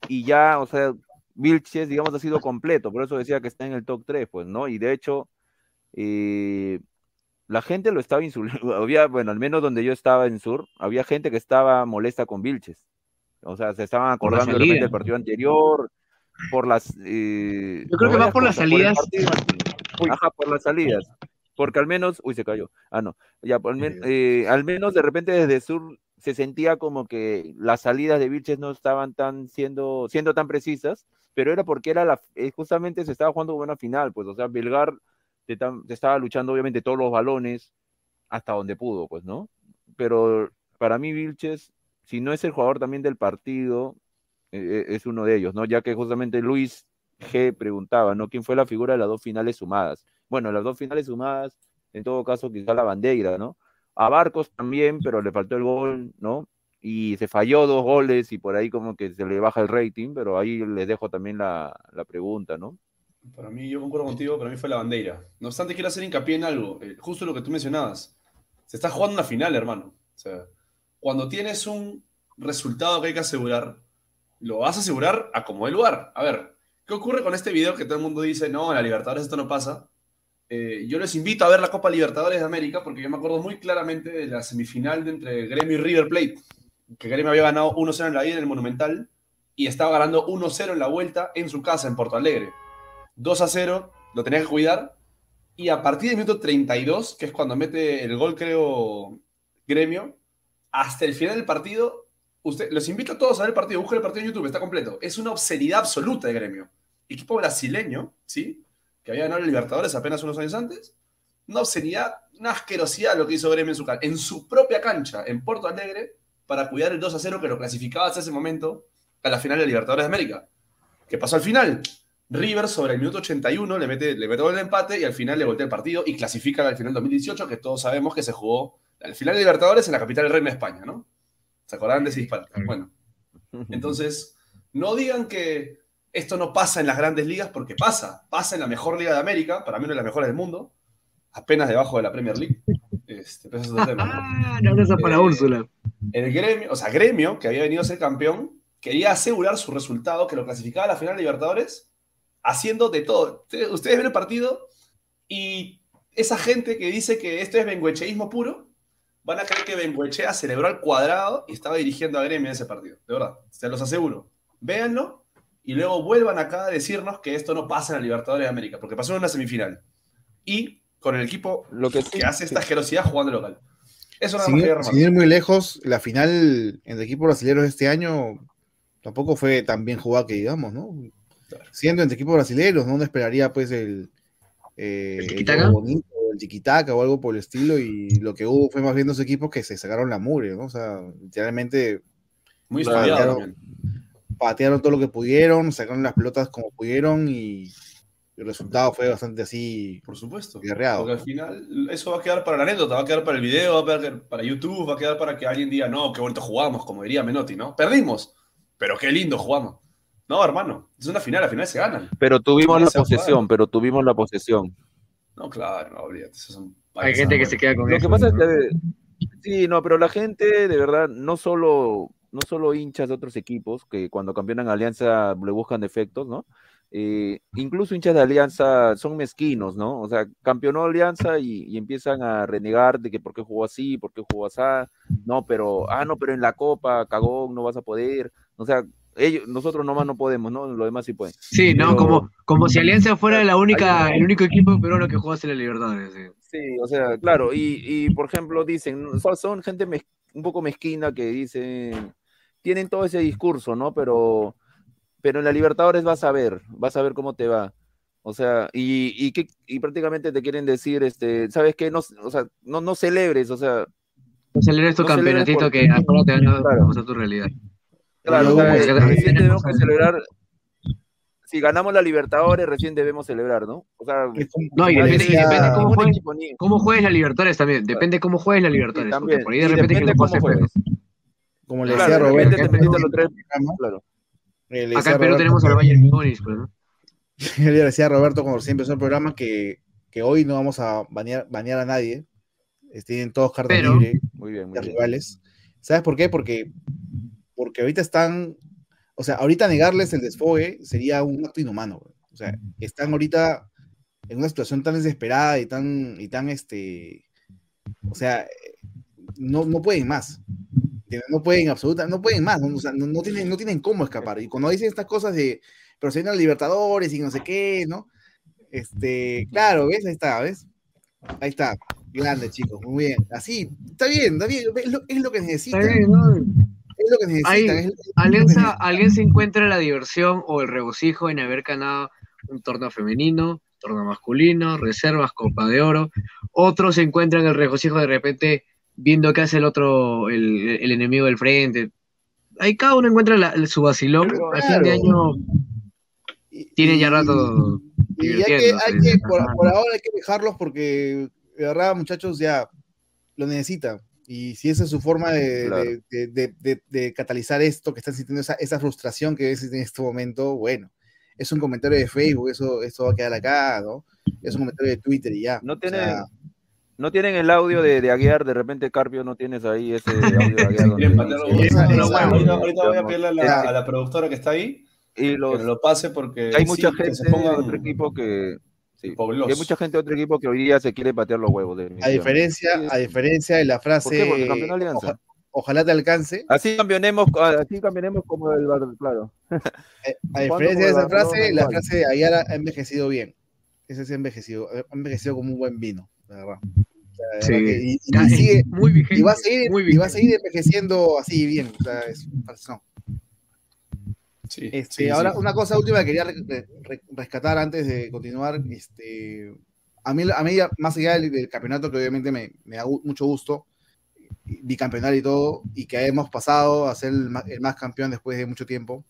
Y ya, o sea, Vilches, digamos, ha sido completo, por eso decía que está en el top 3, pues, ¿no? Y de hecho, eh, la gente lo estaba insultando, había, bueno, al menos donde yo estaba en Sur, había gente que estaba molesta con Vilches. O sea, se estaban Por acordando del partido anterior, por las... eh, Yo creo que más por las salidas. sí. Ajá, por las salidas. Porque al menos, uy, se cayó. Ah, no. Ya, por al, men- eh, al menos de repente desde Sur se sentía como que las salidas de Vilches no estaban tan siendo, siendo tan precisas, pero era porque era la, eh, justamente se estaba jugando buena final, pues, o sea, Belgar te, estaba luchando obviamente todos los balones hasta donde pudo, pues, ¿no? Pero para mí Vilches, si no es el jugador también del partido, eh, eh, es uno de ellos, ¿no? Ya que justamente Luis G preguntaba, ¿no? ¿Quién fue la figura de las dos finales sumadas? Bueno, las dos finales sumadas, en todo caso, quizá la bandera, ¿no? A Barcos también, pero le faltó el gol, ¿no? Y se falló dos goles y por ahí como que se le baja el rating, pero ahí les dejo también la, la pregunta, ¿no? Para mí, yo concuerdo contigo, para mí fue la bandera. No obstante, quiero hacer hincapié en algo, eh, justo lo que tú mencionabas. Se está jugando una final, hermano. O sea, cuando tienes un resultado que hay que asegurar, lo vas a asegurar a como el lugar. A ver, ¿qué ocurre con este video que todo el mundo dice, no, en la Libertadores esto no pasa? Eh, yo les invito a ver la Copa Libertadores de América porque yo me acuerdo muy claramente de la semifinal entre Gremio y River Plate, que Gremio había ganado 1-0 en la ida en el Monumental y estaba ganando 1-0 en la vuelta en su casa, en Porto Alegre. 2 a 0, lo tenía que cuidar. Y a partir del minuto 32, que es cuando mete el gol, creo, Gremio, hasta el final del partido, usted, los invito a todos a ver el partido, busquen el partido en YouTube, está completo. Es una obscenidad absoluta de Gremio. Equipo brasileño, ¿sí? Que había ganado el Libertadores apenas unos años antes. Una obscenidad, una asquerosidad lo que hizo Gremio en su, en su propia cancha, en Porto Alegre, para cuidar el 2 a 0 que lo clasificaba hasta ese momento a la final de Libertadores de América. ¿Qué pasó al final? River sobre el minuto 81 le mete, le mete gol de empate y al final le voltea el partido y clasifica al final 2018, que todos sabemos que se jugó al final de Libertadores en la capital del Reino de España, ¿no? ¿Se acordaban de ese disparate? Bueno, entonces, no digan que esto no pasa en las grandes ligas, porque pasa. Pasa en la mejor liga de América, para mí una de las mejores del mundo, apenas debajo de la Premier League. Este, pero es otro tema, ¿no? Ah, no para Eh, Úrsula. el gremio, o sea, gremio, que había venido a ser campeón, quería asegurar su resultado, que lo clasificaba a la final de Libertadores, haciendo de todo. Ustedes, ven el partido y esa gente que dice que esto es benguecheísmo puro, van a creer que Benguechea celebró al cuadrado y estaba dirigiendo a gremio en ese partido. De verdad, se los aseguro. Véanlo y luego vuelvan acá a decirnos que esto no pasa en la Libertadores de América, porque pasó en una semifinal. Y con el equipo Lo que hace esta asquerosidad jugando local. Eso nada Sin ir, sin ir muy lejos, la final entre equipos brasileños este año tampoco fue tan bien jugada que digamos, ¿no? Claro. Siendo entre equipos brasileños, ¿no? Uno esperaría pues el, eh, ¿El tiquitaca? bonito, el tiquitaca o algo por el estilo, y lo que hubo fue más bien dos equipos que se sacaron la mugre, ¿no? O sea, literalmente Muy también. patearon todo lo que pudieron, sacaron las pelotas como pudieron y el resultado fue bastante así Por supuesto. guerreado. Porque al final eso va a quedar para la anécdota, va a quedar para el video, va a quedar para YouTube, va a quedar para que alguien diga, no, qué bonito jugamos, como diría Menotti, ¿no? Perdimos, pero qué lindo jugamos. No, hermano, es una final, al final se ganan. pero tuvimos la posesión, pero tuvimos la posesión. No, claro, no, olvídate. Hay gente que se queda con Lo eso. que pasa es que sí, no, pero la gente de verdad no solo no solo hinchas de otros equipos que cuando campeonan Alianza le buscan defectos, ¿no? Eh, incluso hinchas de Alianza son mezquinos, ¿no? O sea, campeonó Alianza y, y empiezan a renegar de que por qué jugó así, por qué jugó así, no, pero, ah, no, pero en la Copa, cagón, no vas a poder. O sea, ellos, nosotros nomás no podemos, ¿no? Los demás sí pueden. Sí, no, como, como si Alianza fuera la única, el único equipo peruano que juega en la Libertadores. sí. Sí, o sea, claro, y, y por ejemplo dicen, son, son gente mez- un poco mezquina que dicen, tienen todo ese discurso, ¿no? Pero, pero en la Libertadores vas a ver, vas a ver cómo te va. O sea, y, y, que, y prácticamente te quieren decir, este, ¿sabes qué? No, o sea, no, no celebres, o sea, No celebres tu No campeonatito porque- que afuera te van a Claro. tu realidad. Claro, o sea, eh, eh, recién debemos que el- celebrar, si ganamos la Libertadores, recién debemos celebrar, ¿no? O sea, No, y depende- y decía- depende cómo juegues. ¿Cómo juegues la Libertadores también? Depende cómo juegues la sí, Libertadores. porque también, por ahí y de repente que lo cómo juegues juegues. Como le Claro, decía de Roberto, repente te metiste los tres, programa, claro. eh, le Acá en Perú tenemos al Bayern Múnich, pues, ¿no? Yo le decía a Roberto cuando recién empezó el programa que, que hoy no vamos a banear, banear a nadie. Tienen todos cartas libres Muy bien, muy de bien. rivales. ¿Sabes por qué? Porque, porque ahorita están, o sea, ahorita negarles el desfogue sería un acto inhumano. güey. O sea, están ahorita en una situación tan desesperada y tan, y tan, este, o sea, no, no pueden más. No pueden absolutamente, no pueden más. O sea, no, no tienen, no tienen cómo escapar. Y cuando dicen estas cosas de, pero se vienen los Libertadores y no sé qué, ¿no? Este, claro, ¿ves? Ahí está, ¿ves? Ahí está. Grande, chicos, muy bien. Así, está bien, está bien. Es lo, es lo que necesitan. Está bien, ¿no? Lo que necesitan. Ahí, es- es lo que Alianza, necesitan. Alianza encuentra la diversión o el regocijo en haber ganado un torneo femenino, torneo masculino, reservas, Copa de Oro. Otros encuentran el regocijo de repente viendo qué hace el otro, el, el enemigo del frente. Ahí cada uno encuentra la- su vacilón. Pero, Al fin de claro. año tienen ya rato Y hay que, divirtiéndose. hay que por, por ahora hay que dejarlos porque, de verdad, muchachos, ya lo necesitan. Y si esa es su forma de, Claro. de- de- de- de- de catalizar esto, que están sintiendo esa, esa frustración que es en este momento, bueno, es un comentario de Facebook, eso, eso va a quedar acá, ¿no? Es un comentario de Twitter y ya. No O tienen, sea, no tienen el audio de, de Aguiar, de repente Carpio no tienes ahí ese audio de Aguiar. Sí, ahorita, voy a pedirle a la, esa- a la productora que está ahí y que los, me lo pase porque hay sí, mucha que gente se de otro equipo que sí, hay mucha gente de otro equipo que hoy día se quiere patear los huevos. a diferencia, Sí, a diferencia de la frase, ¿Por qué? Porque campeón Alianza. oja- ojalá te alcance, Así campeonemos, así campeonemos como el Bar- claro. Eh, a diferencia de esa frase, la frase de Ayala ha envejecido bien. Ese sí ha envejecido, ha envejecido como un buen vino, la verdad. O sea, de Sí. que- y, sigue, muy vigente. y va a seguir, muy y va a seguir envejeciendo así bien. O sea, es no. Sí, Este, sí, ahora, sí. una cosa última que quería re- re- rescatar antes de continuar. Este, a mí, a mí más allá del, del campeonato, que obviamente me, me da mucho gusto, bicampeonato y todo, y que hemos pasado a ser el más, el más campeón después de mucho tiempo,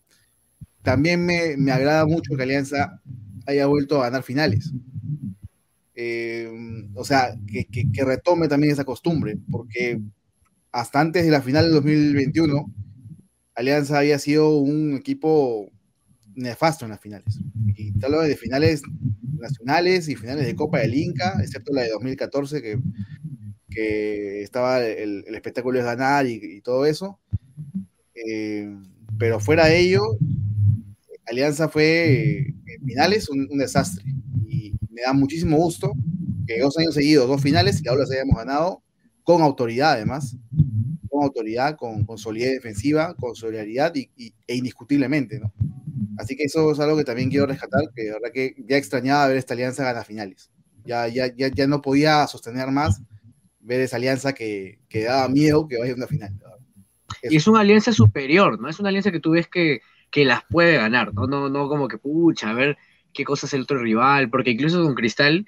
también me, me agrada mucho que Alianza haya vuelto a ganar finales. Eh, o sea, que, que- que retome también esa costumbre, porque hasta antes de la final del 2021, Alianza había sido un equipo nefasto en las finales. Y te hablo de finales nacionales y finales de Copa del Inca, excepto la de 2014, que, estaba el, espectáculo de ganar y, y todo eso. Eh, pero fuera de ello, Alianza fue eh, en finales un, un desastre. Y me da muchísimo gusto que dos años seguidos, dos finales, y ahora las hayamos ganado con autoridad además, autoridad, con, solidez defensiva, con solidaridad y, e indiscutiblemente, ¿no? Así que eso es algo que también quiero rescatar, que de verdad que ya extrañaba ver esta alianza ganar finales. Ya, ya, ya, ya no podía sostener más ver esa alianza que, que daba miedo que vaya a una final. Y es una alianza superior, ¿no? Es una alianza que tú ves que, que las puede ganar, ¿no? No, no como que, pucha, a ver qué cosa es el otro rival, porque incluso con Cristal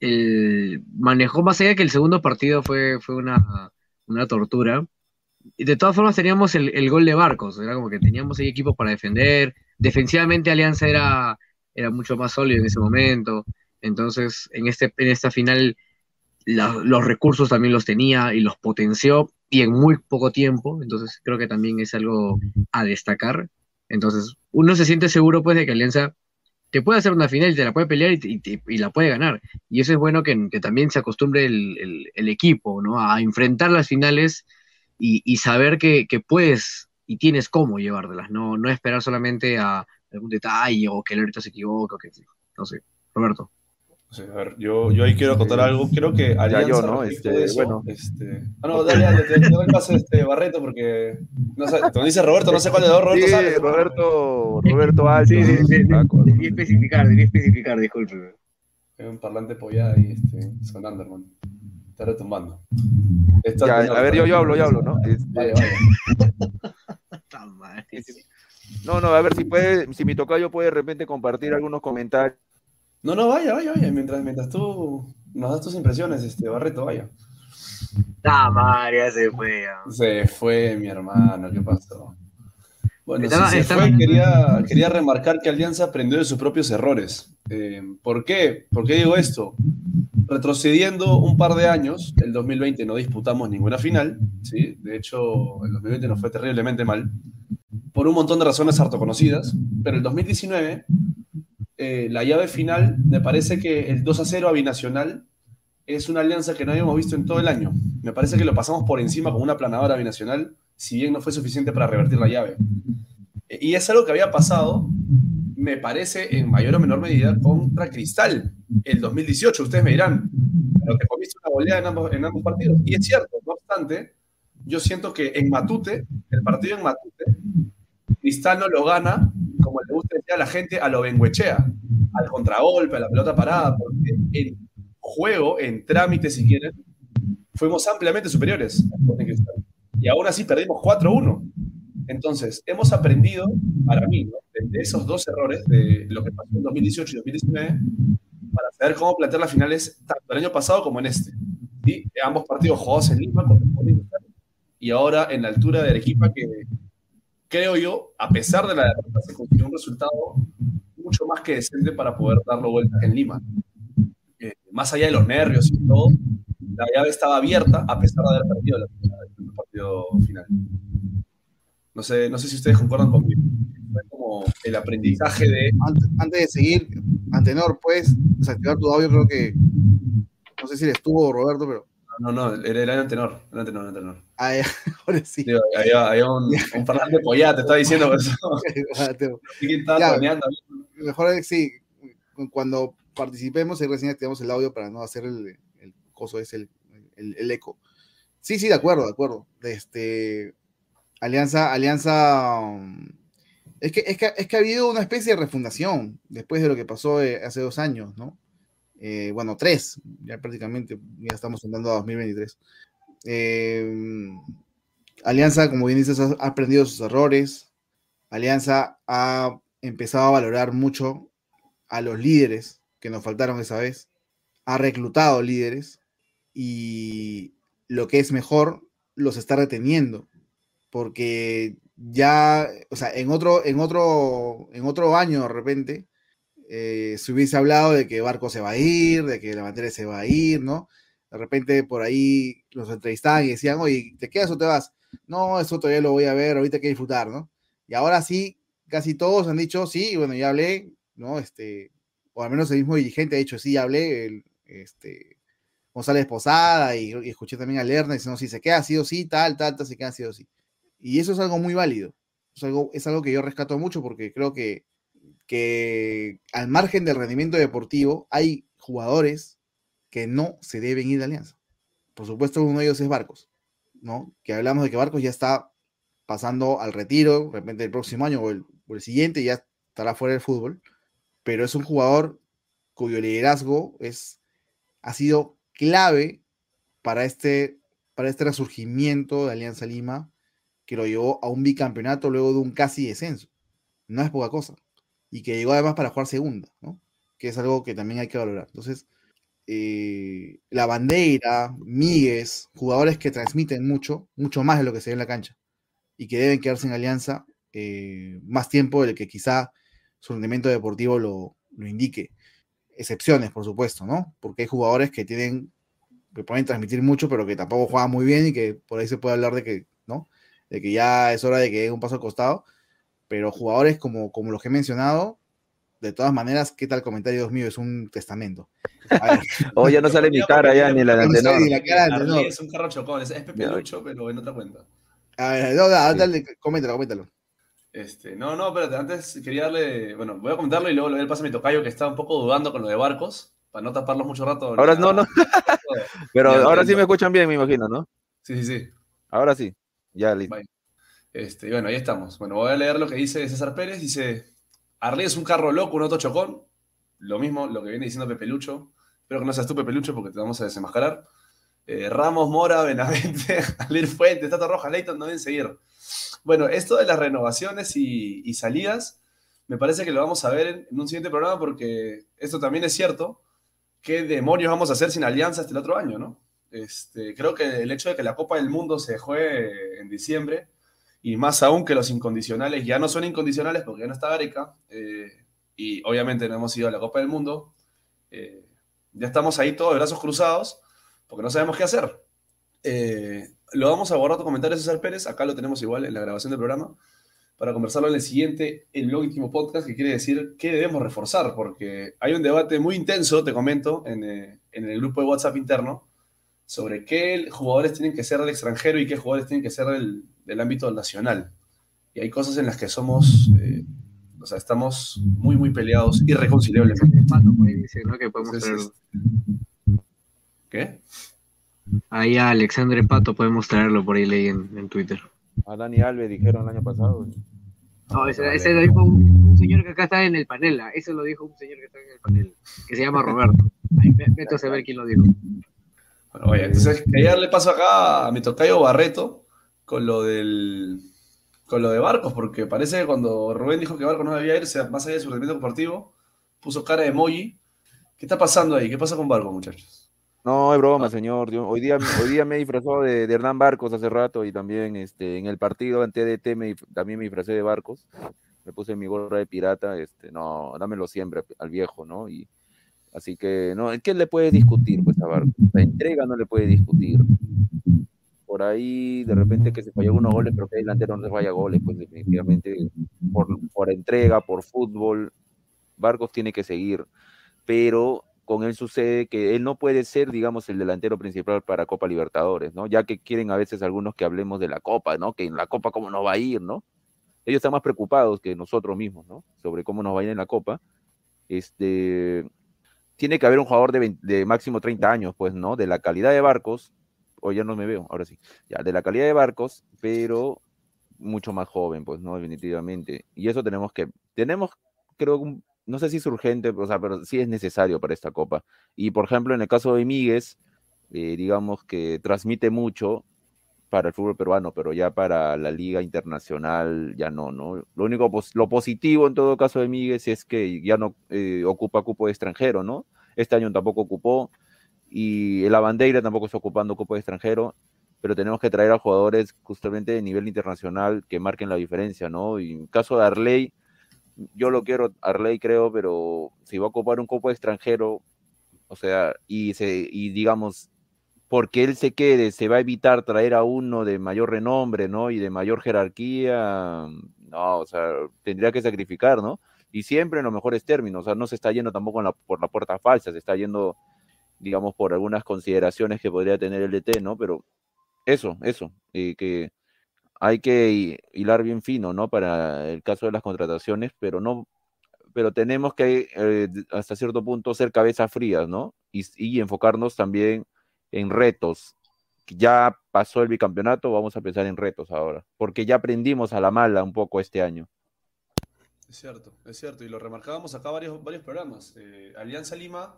el, manejó más allá que el segundo partido fue, fue una, una tortura. De todas formas teníamos el, el gol de Barcos, era como que teníamos ahí equipos para defender. Defensivamente Alianza era, era mucho más sólido en ese momento. Entonces, en, este, en esta final la- los recursos también los tenía y los potenció y en muy poco tiempo, entonces creo que también es algo a destacar. Entonces, uno se siente seguro pues de que Alianza te puede hacer una final te la puede pelear y, y la puede ganar. Y eso es bueno que, que también se acostumbre el, el- el equipo, ¿no? A enfrentar las finales y, y saber que, que puedes y tienes cómo llevártelas, no, no esperar solamente a algún detalle o que el ahorita se equivoque o que no sé. Roberto. O sea, a ver, yo, yo ahí quiero acotar algo. Creo que Alianza. yo, ¿no? Este, eso, bueno. este- Ah, no, dale, dale, te, doy el pase este Barreto porque. No sé, te dice Roberto, no sé cuál de dos Roberto Sí, sale. Roberto, Roberto Alto. Sí, sí, sí, Ah, debí especificar, debí especificar, disculpe. Hay un parlante pollada ahí este, sonando, hermano. Está retumbando. Está Ya, tenor, a ver, yo, yo hablo, yo hablo, ¿no? Este, Vaya, vaya. no, no, a ver si puede, si mi tocayo puede de repente compartir algunos comentarios. No, no, vaya, vaya, vaya. Mientras, mientras tú nos das tus impresiones, este Barreto, vaya. Ah, María se fue. ya. Se fue mi hermano, ¿qué pasó? Bueno, Estaba- si se estaba- fue, quería, quería remarcar que Alianza aprendió de sus propios errores. Eh, ¿Por qué? ¿Por qué digo esto? Retrocediendo un par de años, el 2020 no disputamos ninguna final, ¿sí? De hecho, el 2020 nos fue terriblemente mal, por un montón de razones harto conocidas, pero el 2019, eh, la llave final, me parece que el 2 a 0 a Binacional es una alianza que no habíamos visto en todo el año. Me parece que lo pasamos por encima con una planadora binacional, si bien no fue suficiente para revertir la llave. Eh, Y es algo que había pasado, me parece, en mayor o menor medida contra Cristal, el 2018. Ustedes me dirán, pero te comiste una goleada en ambos, en ambos partidos. Y es cierto, no obstante, yo siento que en Matute, el partido en Matute, Cristal no lo gana, como le gusta decir a la gente, a lo Benguechea, al contragolpe, a la pelota parada, porque en juego, en trámite, si quieren, fuimos ampliamente superiores. Y aún así perdimos 4-1. Entonces, hemos aprendido, para mí, ¿no? De, esos dos errores, de lo que pasó en 2018 y 2019, para saber cómo plantear las finales tanto el año pasado como en este. ¿sí? Ambos partidos jugados en Lima y ahora en la altura de Arequipa, que creo yo, a pesar de la derrota, se consiguió un resultado mucho más que decente para poder darlo vuelta en Lima. Eh, más allá de los nervios y todo, la llave estaba abierta a pesar de haber perdido el partido final. No sé, no sé si ustedes concuerdan conmigo. Fue como el aprendizaje de. Antes, antes de seguir, Antenor, puedes desactivar tu audio, creo que. No sé si eres tú o Roberto, pero. No, no, era el antenor. El antenor, el antenor. Ah, ya, ahora sí. Digo, había, había un, un pollada, te estaba diciendo eso. Mateo. ¿Quién estaba Ya. Mejor es sí, cuando participemos, ahí recién activamos el audio para no hacer el, el coso, es el, el, el eco. Sí, sí, de acuerdo, de acuerdo. Este, alianza, Alianza. um, Es que, es, que, es que ha habido una especie de refundación después de lo que pasó eh, hace dos años, ¿no? Eh, bueno, tres, ya prácticamente, ya estamos andando a 2023. Eh, Alianza, como bien dices, ha aprendido sus errores. Alianza ha empezado a valorar mucho a los líderes que nos faltaron esa vez. Ha reclutado líderes y lo que es mejor, los está reteniendo. Porque ya, o sea, en otro, en otro, en otro año de repente, eh, se hubiese hablado de que Barco se va a ir, de que la materia se va a ir, ¿no? De repente por ahí los entrevistaban y decían, oye, ¿te quedas o te vas? No, eso todavía lo voy a ver, ahorita hay que disfrutar, ¿no? Y ahora sí, casi todos han dicho, sí, bueno, ya hablé, ¿no? Este, o al menos el mismo dirigente ha dicho, sí, ya hablé, el, este, González Posada, y, escuché también a Lerner diciendo, sí, se queda sí o sí, tal, tal, tal, se queda sí sí. Y eso es algo muy válido. Es algo, es algo que yo rescato mucho porque creo que, que al margen del rendimiento deportivo hay jugadores que no se deben ir de Alianza. Por supuesto, uno de ellos es Barcos, ¿no? Que hablamos de que Barcos ya está pasando al retiro, de repente el próximo año o el, o el siguiente ya estará fuera del fútbol, pero es un jugador cuyo liderazgo es, ha sido clave para este, para este resurgimiento de Alianza Lima, que lo llevó a un bicampeonato luego de un casi descenso. No es poca cosa. Y que llegó además para jugar segunda, ¿no? Que es algo que también hay que valorar. Entonces, eh, la bandera, Míguez, jugadores que transmiten mucho, mucho más de lo que se ve en la cancha, y que deben quedarse en alianza eh, más tiempo del que quizá su rendimiento deportivo lo, lo indique. Excepciones, por supuesto, ¿no? Porque hay jugadores que tienen, que pueden transmitir mucho, pero que tampoco juegan muy bien y que por ahí se puede hablar de que, ¿no? De que ya es hora de que dé un paso al costado. Pero jugadores como, como los que he mencionado, de todas maneras, ¿qué tal comentario Dios mío? Es un testamento. Oh, ya no sale mi cara ya ni la de no Antenor. ni la cara de Arley Antenor. es un carro chocón, es, es Pepe. Lucho, pero en otra cuenta. A ver, no, no, dale, coméntalo, coméntalo. Este, no, no, espérate, antes quería darle, bueno, voy a comentarlo y luego le doy el paso a mi tocayo que está un poco dudando con lo de barcos. para no taparlos mucho rato. Ahora no, no. Pero ahora sí me escuchan bien, me imagino, ¿no? Sí, sí, sí. Ahora sí. Ya, listo. Este, bueno, ahí estamos. Bueno, voy a leer lo que dice César Pérez. Dice, Arley es un carro loco, un auto chocón. Lo mismo, lo que viene diciendo Pepe Lucho. Espero que no seas tú, Pepe Lucho, porque te vamos a desenmascarar. Eh, Ramos, Mora, Benavente, Alir Fuentes, Tata Roja, Leighton, no deben seguir. Bueno, esto de las renovaciones y, y salidas, me parece que lo vamos a ver en, en un siguiente programa porque esto también es cierto. ¿Qué demonios vamos a hacer sin alianza hasta el otro año, no? Este, creo que el hecho de que la Copa del Mundo se juegue en diciembre, y más aún que los incondicionales ya no son incondicionales porque ya no está Gareca, eh, y obviamente no hemos ido a la Copa del Mundo, eh, ya estamos ahí todos de brazos cruzados porque no sabemos qué hacer. Eh, lo vamos a guardar tu comentario, César Pérez, acá lo tenemos igual en la grabación del programa, para conversarlo en el siguiente, el último podcast, que quiere decir qué debemos reforzar, porque hay un debate muy intenso, te comento, en, en el grupo de WhatsApp interno, sobre qué jugadores tienen que ser del extranjero y qué jugadores tienen que ser del, del ámbito nacional. Y hay cosas en las que somos, eh, o sea, estamos muy, muy peleados, irreconciliables. Pato, dice, ¿no? Que podemos Entonces, traerlo. ¿Qué? Ahí a Alexandre Pato podemos traerlo por ahí leí en, en Twitter. A Dani Alves dijeron el año pasado. No, ese, ese lo dijo un, un señor que acá está en el panel. Ese lo dijo un señor que está en el panel, que se llama Roberto. Ahí, ve- vete a saber quién lo dijo. Bueno, oye, entonces quería darle paso acá a mi tocayo Barreto con lo del con lo de Barcos, porque parece que cuando Rubén dijo que Barcos no debía irse más allá de su rendimiento deportivo, puso cara de emoji. ¿Qué está pasando ahí? ¿Qué pasa con Barcos, muchachos? No, es broma, señor. Yo- hoy, día, hoy día me disfrazó de, de Hernán Barcos hace rato y también este, en el partido ante DT me, también me disfracé de Barcos. Me puse mi gorra de pirata. Este, no, dámelo siempre al viejo, ¿no? Y así que, no, ¿qué le puede discutir pues a Barcos? La entrega no le puede discutir. Por ahí, de repente que se falló unos goles, pero que el delantero no se falla goles, pues definitivamente por, por entrega, por fútbol, Barcos tiene que seguir. Pero con él sucede que él no puede ser, digamos, el delantero principal para Copa Libertadores, ¿no? Ya que quieren a veces algunos que hablemos de la Copa, ¿no? Que en la Copa cómo nos va a ir, ¿no? Ellos están más preocupados que nosotros mismos, ¿no? Sobre cómo nos va a ir en la Copa. Este, tiene que haber un jugador de, 20 de máximo 30 años, pues, ¿no? De la calidad de Barcos, o ya no me veo, ahora sí, ya, de la calidad de Barcos, pero mucho más joven, pues, ¿no? Definitivamente. Y eso tenemos que, tenemos, creo, un- no sé si es urgente, o sea, pero sí es necesario para esta Copa. Y, por ejemplo, en el caso de Míguez, eh, digamos que transmite mucho para el fútbol peruano, pero ya para la liga internacional ya no, ¿no? Lo único, lo positivo en todo caso de Míguez es que ya no eh, ocupa cupo de extranjero, ¿no? Este año tampoco ocupó y la bandera tampoco está ocupando cupo de extranjero, pero tenemos que traer a jugadores justamente de nivel internacional que marquen la diferencia, ¿no? Y en caso de Arley, yo lo quiero, Arley creo, pero si va a ocupar un cupo de extranjero, o sea, y, se, y digamos, porque él se quede, se va a evitar traer a uno de mayor renombre, ¿no? Y de mayor jerarquía, no, o sea, tendría que sacrificar, ¿no? Y siempre en los mejores términos, o sea, no se está yendo tampoco la- por la puerta falsa, se está yendo, digamos, por algunas consideraciones que podría tener el DT, ¿no? Pero eso, eso, eh, que hay que hi- hilar bien fino, ¿no? Para el caso de las contrataciones, pero no, pero tenemos que eh, hasta cierto punto ser cabezas frías, ¿no? Y enfocarnos también en retos. Ya pasó el bicampeonato, vamos a pensar en retos ahora, porque ya aprendimos a la mala un poco este año. Es cierto, es cierto, y lo remarcábamos acá varios, varios programas. Eh, Alianza Lima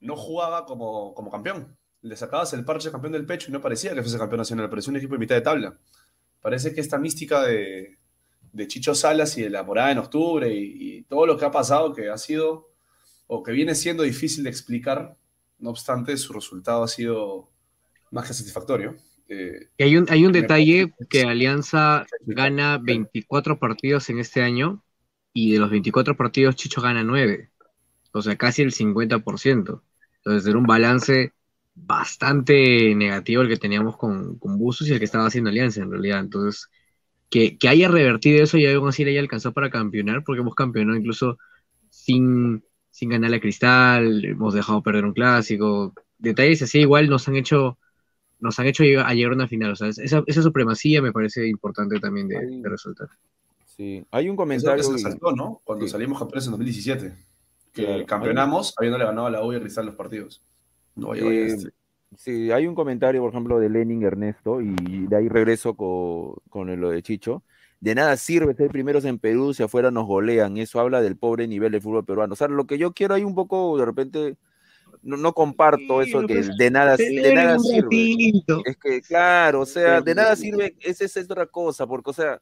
no jugaba como, como campeón. Le sacabas el parche campeón del pecho y no parecía que fuese campeón nacional, parecía un equipo de mitad de tabla. Parece que esta mística de, de Chicho Salas y de la morada en octubre y, y todo lo que ha pasado, que ha sido o que viene siendo difícil de explicar, no obstante, su resultado ha sido más que satisfactorio. Eh, hay un, hay un detalle que Alianza gana 24 partidos en este año y de los 24 partidos Chicho gana 9. O sea, casi el 50%. Entonces era un balance bastante negativo el que teníamos con, con Bustos y el que estaba haciendo Alianza en realidad. Entonces, que, que haya revertido eso y aún así le haya alcanzado para campeonar, porque hemos campeonado incluso sin, sin ganar a Cristal, hemos dejado perder un clásico. Detalles así igual nos han hecho nos han hecho llegar, a llegar a una final. O sea, esa, esa supremacía me parece importante también de, de resaltar. Sí, hay un eso que comentario. se y- resaltó, ¿no? Cuando sí. salimos campeones en 2017. que Claro. campeonamos habiéndole ganado a la U y a Cristal los partidos. No vaya, vaya, Eh, este. Sí, hay un comentario, por ejemplo, de Lenin Ernesto, y de ahí regreso con, con lo de Chicho. De nada sirve ser primeros en Perú si afuera nos golean. Eso habla del pobre nivel del fútbol peruano. O sea, lo que yo quiero ahí un poco, de repente, no, no comparto Sí, eso que de nada, de nada sirve. ratito. Es que, claro, o sea, de nada sirve, esa es otra cosa, porque, o sea,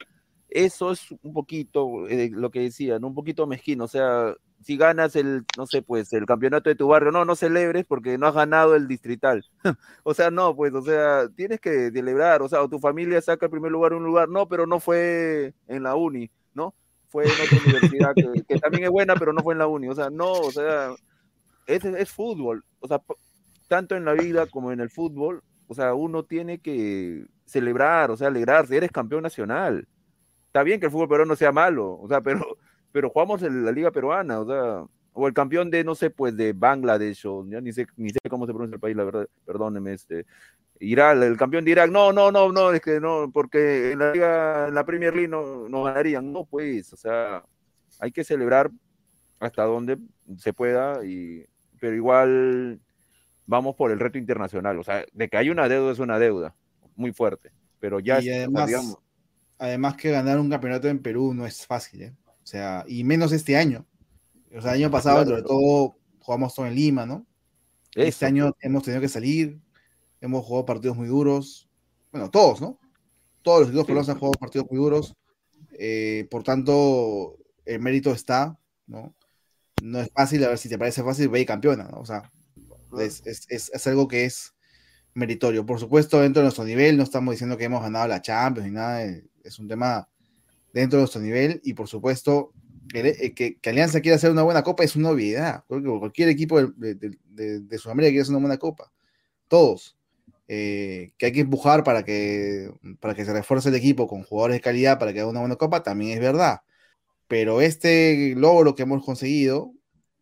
eso es un poquito eh, lo que decían, un poquito mezquino, o sea, si ganas el, no sé, pues, el campeonato de tu barrio, no, no celebres porque no has ganado el distrital. o sea, no, pues, o sea, tienes que celebrar, o sea, o tu familia saca el primer lugar un lugar, no, pero no fue en la uni, ¿no? Fue en otra universidad que, que también es buena, pero no fue en la uni, o sea, no, o sea, es, es fútbol, o sea, tanto en la vida como en el fútbol, o sea, uno tiene que celebrar, o sea, alegrarse, eres campeón nacional. Está bien que el fútbol peruano sea malo, o sea, pero, pero jugamos en la liga peruana, o sea, o el campeón de, no sé, pues de Bangladesh, o ya ni sé, ni sé cómo se pronuncia el país, la verdad, perdóneme, este, Irak, el campeón de Irak, no, no, no, no, es que no, porque en la liga, en la Premier League no, no ganarían, no, pues, o sea, hay que celebrar hasta donde se pueda, y, pero igual vamos por el reto internacional, o sea, de que hay una deuda es una deuda, muy fuerte, pero ya, Y además, digamos, además que ganar un campeonato en Perú no es fácil, ¿eh? O sea, y menos este año. O sea, el año pasado, Claro. sobre todo, jugamos todo en Lima, ¿no? Este año hemos tenido que salir, hemos jugado partidos muy duros. Bueno, todos, ¿no? Todos los equipos Sí. peruanos han jugado partidos muy duros. eh, por tanto, el mérito está, ¿no? No es fácil, a ver si te parece fácil, ve y campeona, ¿no? O sea, es, es- es- es algo que es meritorio. Por supuesto, dentro de nuestro nivel, no estamos diciendo que hemos ganado la Champions ni nada, es un tema dentro de nuestro nivel y por supuesto que, eh, que- Alianza quiera hacer una buena copa es una obviedad. Creo que cualquier equipo de, de- de- de Sudamérica quiere hacer una buena copa. Todos. Eh, que hay que empujar para que, para que se refuerce el equipo con jugadores de calidad para que haga una buena copa, también es verdad. Pero este logro que hemos conseguido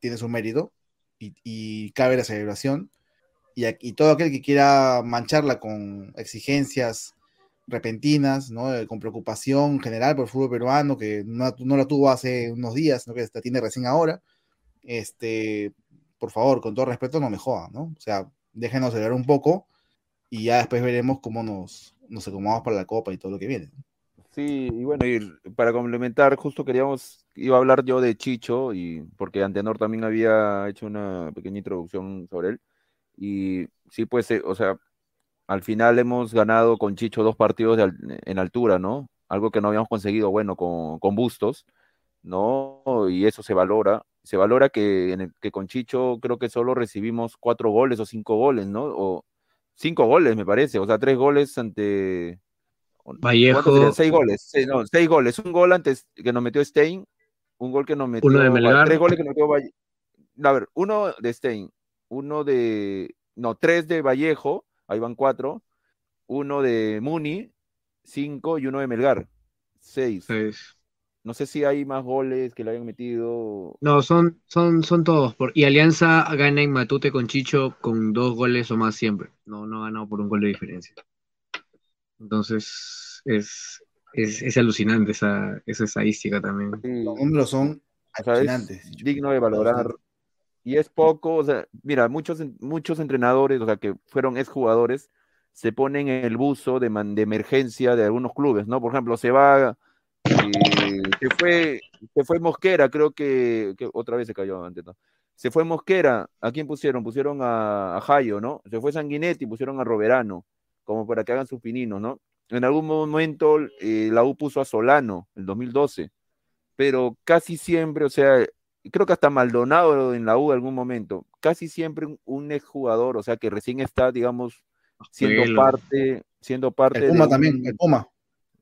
tiene su mérito y, y cabe la celebración. Y, y todo aquel que quiera mancharla con exigencias repentinas, ¿no? Eh, con preocupación general por el fútbol peruano, que no, no la tuvo hace unos días, sino que la tiene recién ahora, este, por favor, con todo respeto, no me jodan, ¿no? O sea, déjenos celebrar un poco y ya después veremos cómo nos, nos acomodamos para la Copa y todo lo que viene. Sí, y bueno, y para complementar, justo queríamos, iba a hablar yo de Chicho, y porque Antenor también había hecho una pequeña introducción sobre él. Y sí, pues, eh, o sea, al final hemos ganado con Chicho dos partidos de en altura, ¿no? Algo que no habíamos conseguido, bueno, con, con Bustos, ¿no? Y eso se valora. Se valora que, en el- que con Chicho creo que solo recibimos cuatro goles o cinco goles, ¿no? O cinco goles, me parece, o sea, tres goles ante... Vallejo. Seis goles, seis, no, seis goles. Un gol antes que nos metió Stein, un gol que nos metió. Uno de Melgar. Tres goles que nos metió Valle- A ver, uno de Stein, uno de. No, tres de Vallejo, ahí van cuatro. Uno de Muni, cinco, y uno de Melgar, seis. No sé si hay más goles que le hayan metido. No, son, son, son todos. Por, y Alianza gana en Matute con Chicho con dos goles o más siempre. No, no ha ganado por un gol de diferencia. Entonces, es, es, es alucinante esa, esa estadística también. Sí, Los números son o sea, es alucinantes. digno de valorar. Y es poco, o sea, mira, muchos, muchos entrenadores, o sea, que fueron exjugadores, se ponen en el buzo de, man- de emergencia de algunos clubes, ¿no? Por ejemplo, se va, eh, se fue, se fue Mosquera, creo que, otra vez se cayó antes, ¿no? Se fue Mosquera, ¿a quién pusieron? Pusieron a, a Jayo, ¿no? Se fue Sanguinetti, pusieron a Roberano, como para que hagan sus pininos, ¿no? En algún momento eh, la U puso a Solano, el 2012, pero casi siempre, o sea, creo que hasta Maldonado en la U en algún momento, casi siempre un, un exjugador, o sea, que recién está, digamos, siendo parte, siendo parte El Puma de también, un- el Puma.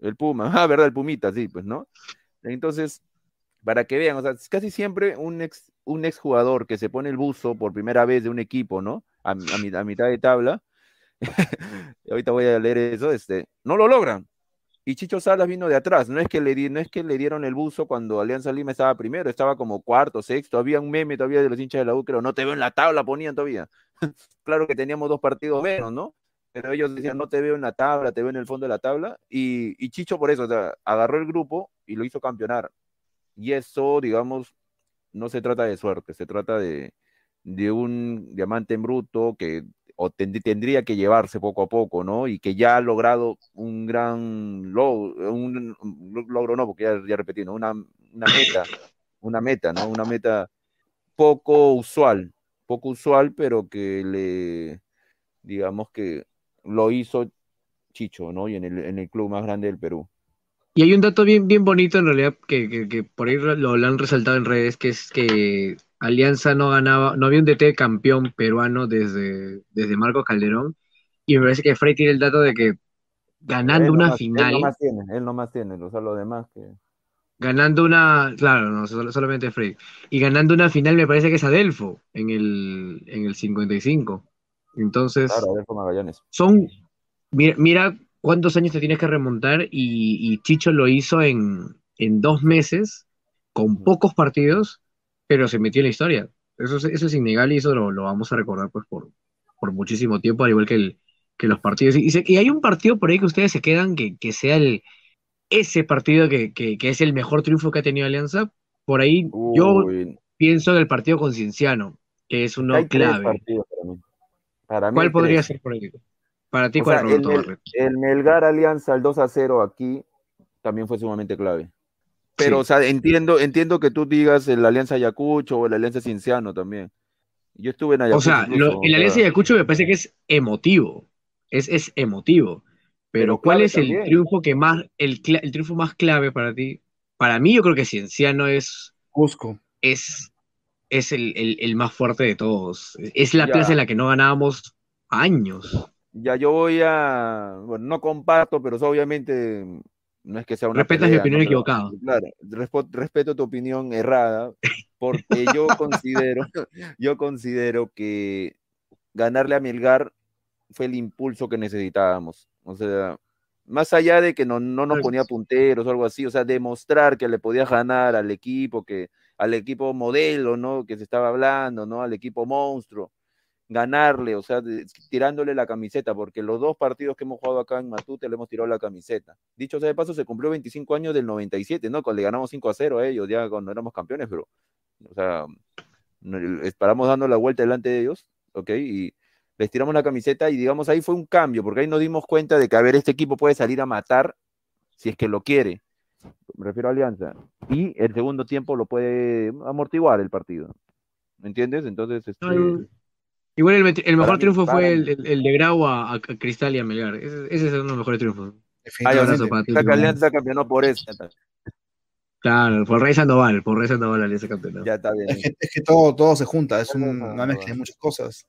el Puma, ah, ¿verdad? El Pumita, sí, pues, ¿no? Entonces, para que vean, o sea, es casi siempre un ex, un exjugador que se pone el buzo por primera vez de un equipo, ¿no? A, a mitad de tabla, ahorita voy a leer eso, este, no lo logran. Y Chicho Salas vino de atrás, no es que le, di- no es que le dieron el buzo cuando Alianza Lima estaba primero, estaba como cuarto, sexto, había un meme todavía de los hinchas de la U, creo, no te veo en la tabla, ponían todavía. claro que teníamos dos partidos menos, ¿no? Pero ellos decían, no te veo en la tabla, te veo en el fondo de la tabla. Y, y Chicho por eso, o sea, agarró el grupo y lo hizo campeonar. Y eso, digamos, no se trata de suerte, se trata de, de un diamante en bruto que o tendría que llevarse poco a poco, ¿no? Y que ya ha logrado un gran logro, logro no, porque ya, ya repetí, ¿no? Una, meta, una meta, ¿no? Una meta poco usual, poco usual, pero que le, digamos que lo hizo Chicho, ¿no? Y en el, club más grande del Perú. Y hay un dato bien, bonito en realidad que, por ahí lo, han resaltado en redes, que es que Alianza no ganaba, no había un DT campeón peruano desde, desde Marcos Calderón. Y me parece que Frey tiene el dato de que ganando una final. Él no más tiene, él no más tiene, o sea, lo demás que. Ganando una, claro, no, solamente Frey. Y ganando una final me parece que es Adelfo en el, en el 55. Entonces, claro, Adelfo Magallanes. son, mira, mira cuántos años te tienes que remontar y, y Chicho lo hizo en, en, dos meses, con pocos partidos, pero se metió en la historia. Eso, eso es innegable y eso lo, lo, vamos a recordar pues por, por muchísimo tiempo, al igual que, el, que los partidos. Y, y, hay un partido por ahí que ustedes se quedan que, que sea el, ese partido que, que, que, es el mejor triunfo que ha tenido Alianza. Por ahí Uy. yo pienso en el partido con Cienciano, que es uno hay clave. Para mí. Para mí ¿Cuál podría tres. ser por ahí? Para ti, o ¿cuál sea, el, el, el, Melgar Alianza, el 2 a 0 aquí, también fue sumamente clave. Pero, sí. o sea, entiendo, entiendo que tú digas el Alianza Ayacucho o el Alianza Cienciano también. Yo estuve en Ayacucho. O sea, lo, el Alianza Ayacucho me parece que es emotivo. Es, es emotivo. Pero, Pero ¿cuál es también. el triunfo que más, el, el, triunfo más clave para ti? Para mí, yo creo que Cienciano es. Cusco. Es, es el, el, el más fuerte de todos. Es la ya. plaza en la que no ganábamos años. Ya yo voy a. Bueno, no comparto, pero obviamente no es que sea una. Respetas mi opinión ¿no? equivocada. Claro, respeto, tu opinión errada, porque yo considero, yo considero que ganarle a Milgar fue el impulso que necesitábamos. O sea, más allá de que no, no nos ponía punteros o algo así, o sea, demostrar que le podía ganar al equipo, que, al equipo modelo, ¿no? Que se estaba hablando, ¿no? Al equipo monstruo ganarle, o sea, tirándole la camiseta, porque los dos partidos que hemos jugado acá en Matute le hemos tirado la camiseta. Dicho sea de paso, se cumplió 25 años del 97, ¿no? Cuando le ganamos 5 a 0 a ellos, ya cuando éramos campeones, pero, o sea, paramos dando la vuelta delante de ellos, ¿ok? Y les tiramos la camiseta y digamos ahí fue un cambio, porque ahí nos dimos cuenta de que, a ver, este equipo puede salir a matar si es que lo quiere. Me refiero a Alianza. Y el segundo tiempo lo puede amortiguar el partido. ¿Me entiendes? Entonces, este... Igual el, el mejor mí, triunfo fue el, el, el, de Grau a, a, Cristal y a Melgar. Ese, ese es uno de los mejores triunfos. Ay, Saca Alianza campeonó por eso. Claro, por Rey Sandoval, por Rey Sandoval Alianza campeonó. Ya está bien. Es que, es que todo, todo se junta, es un, una mezcla de muchas cosas.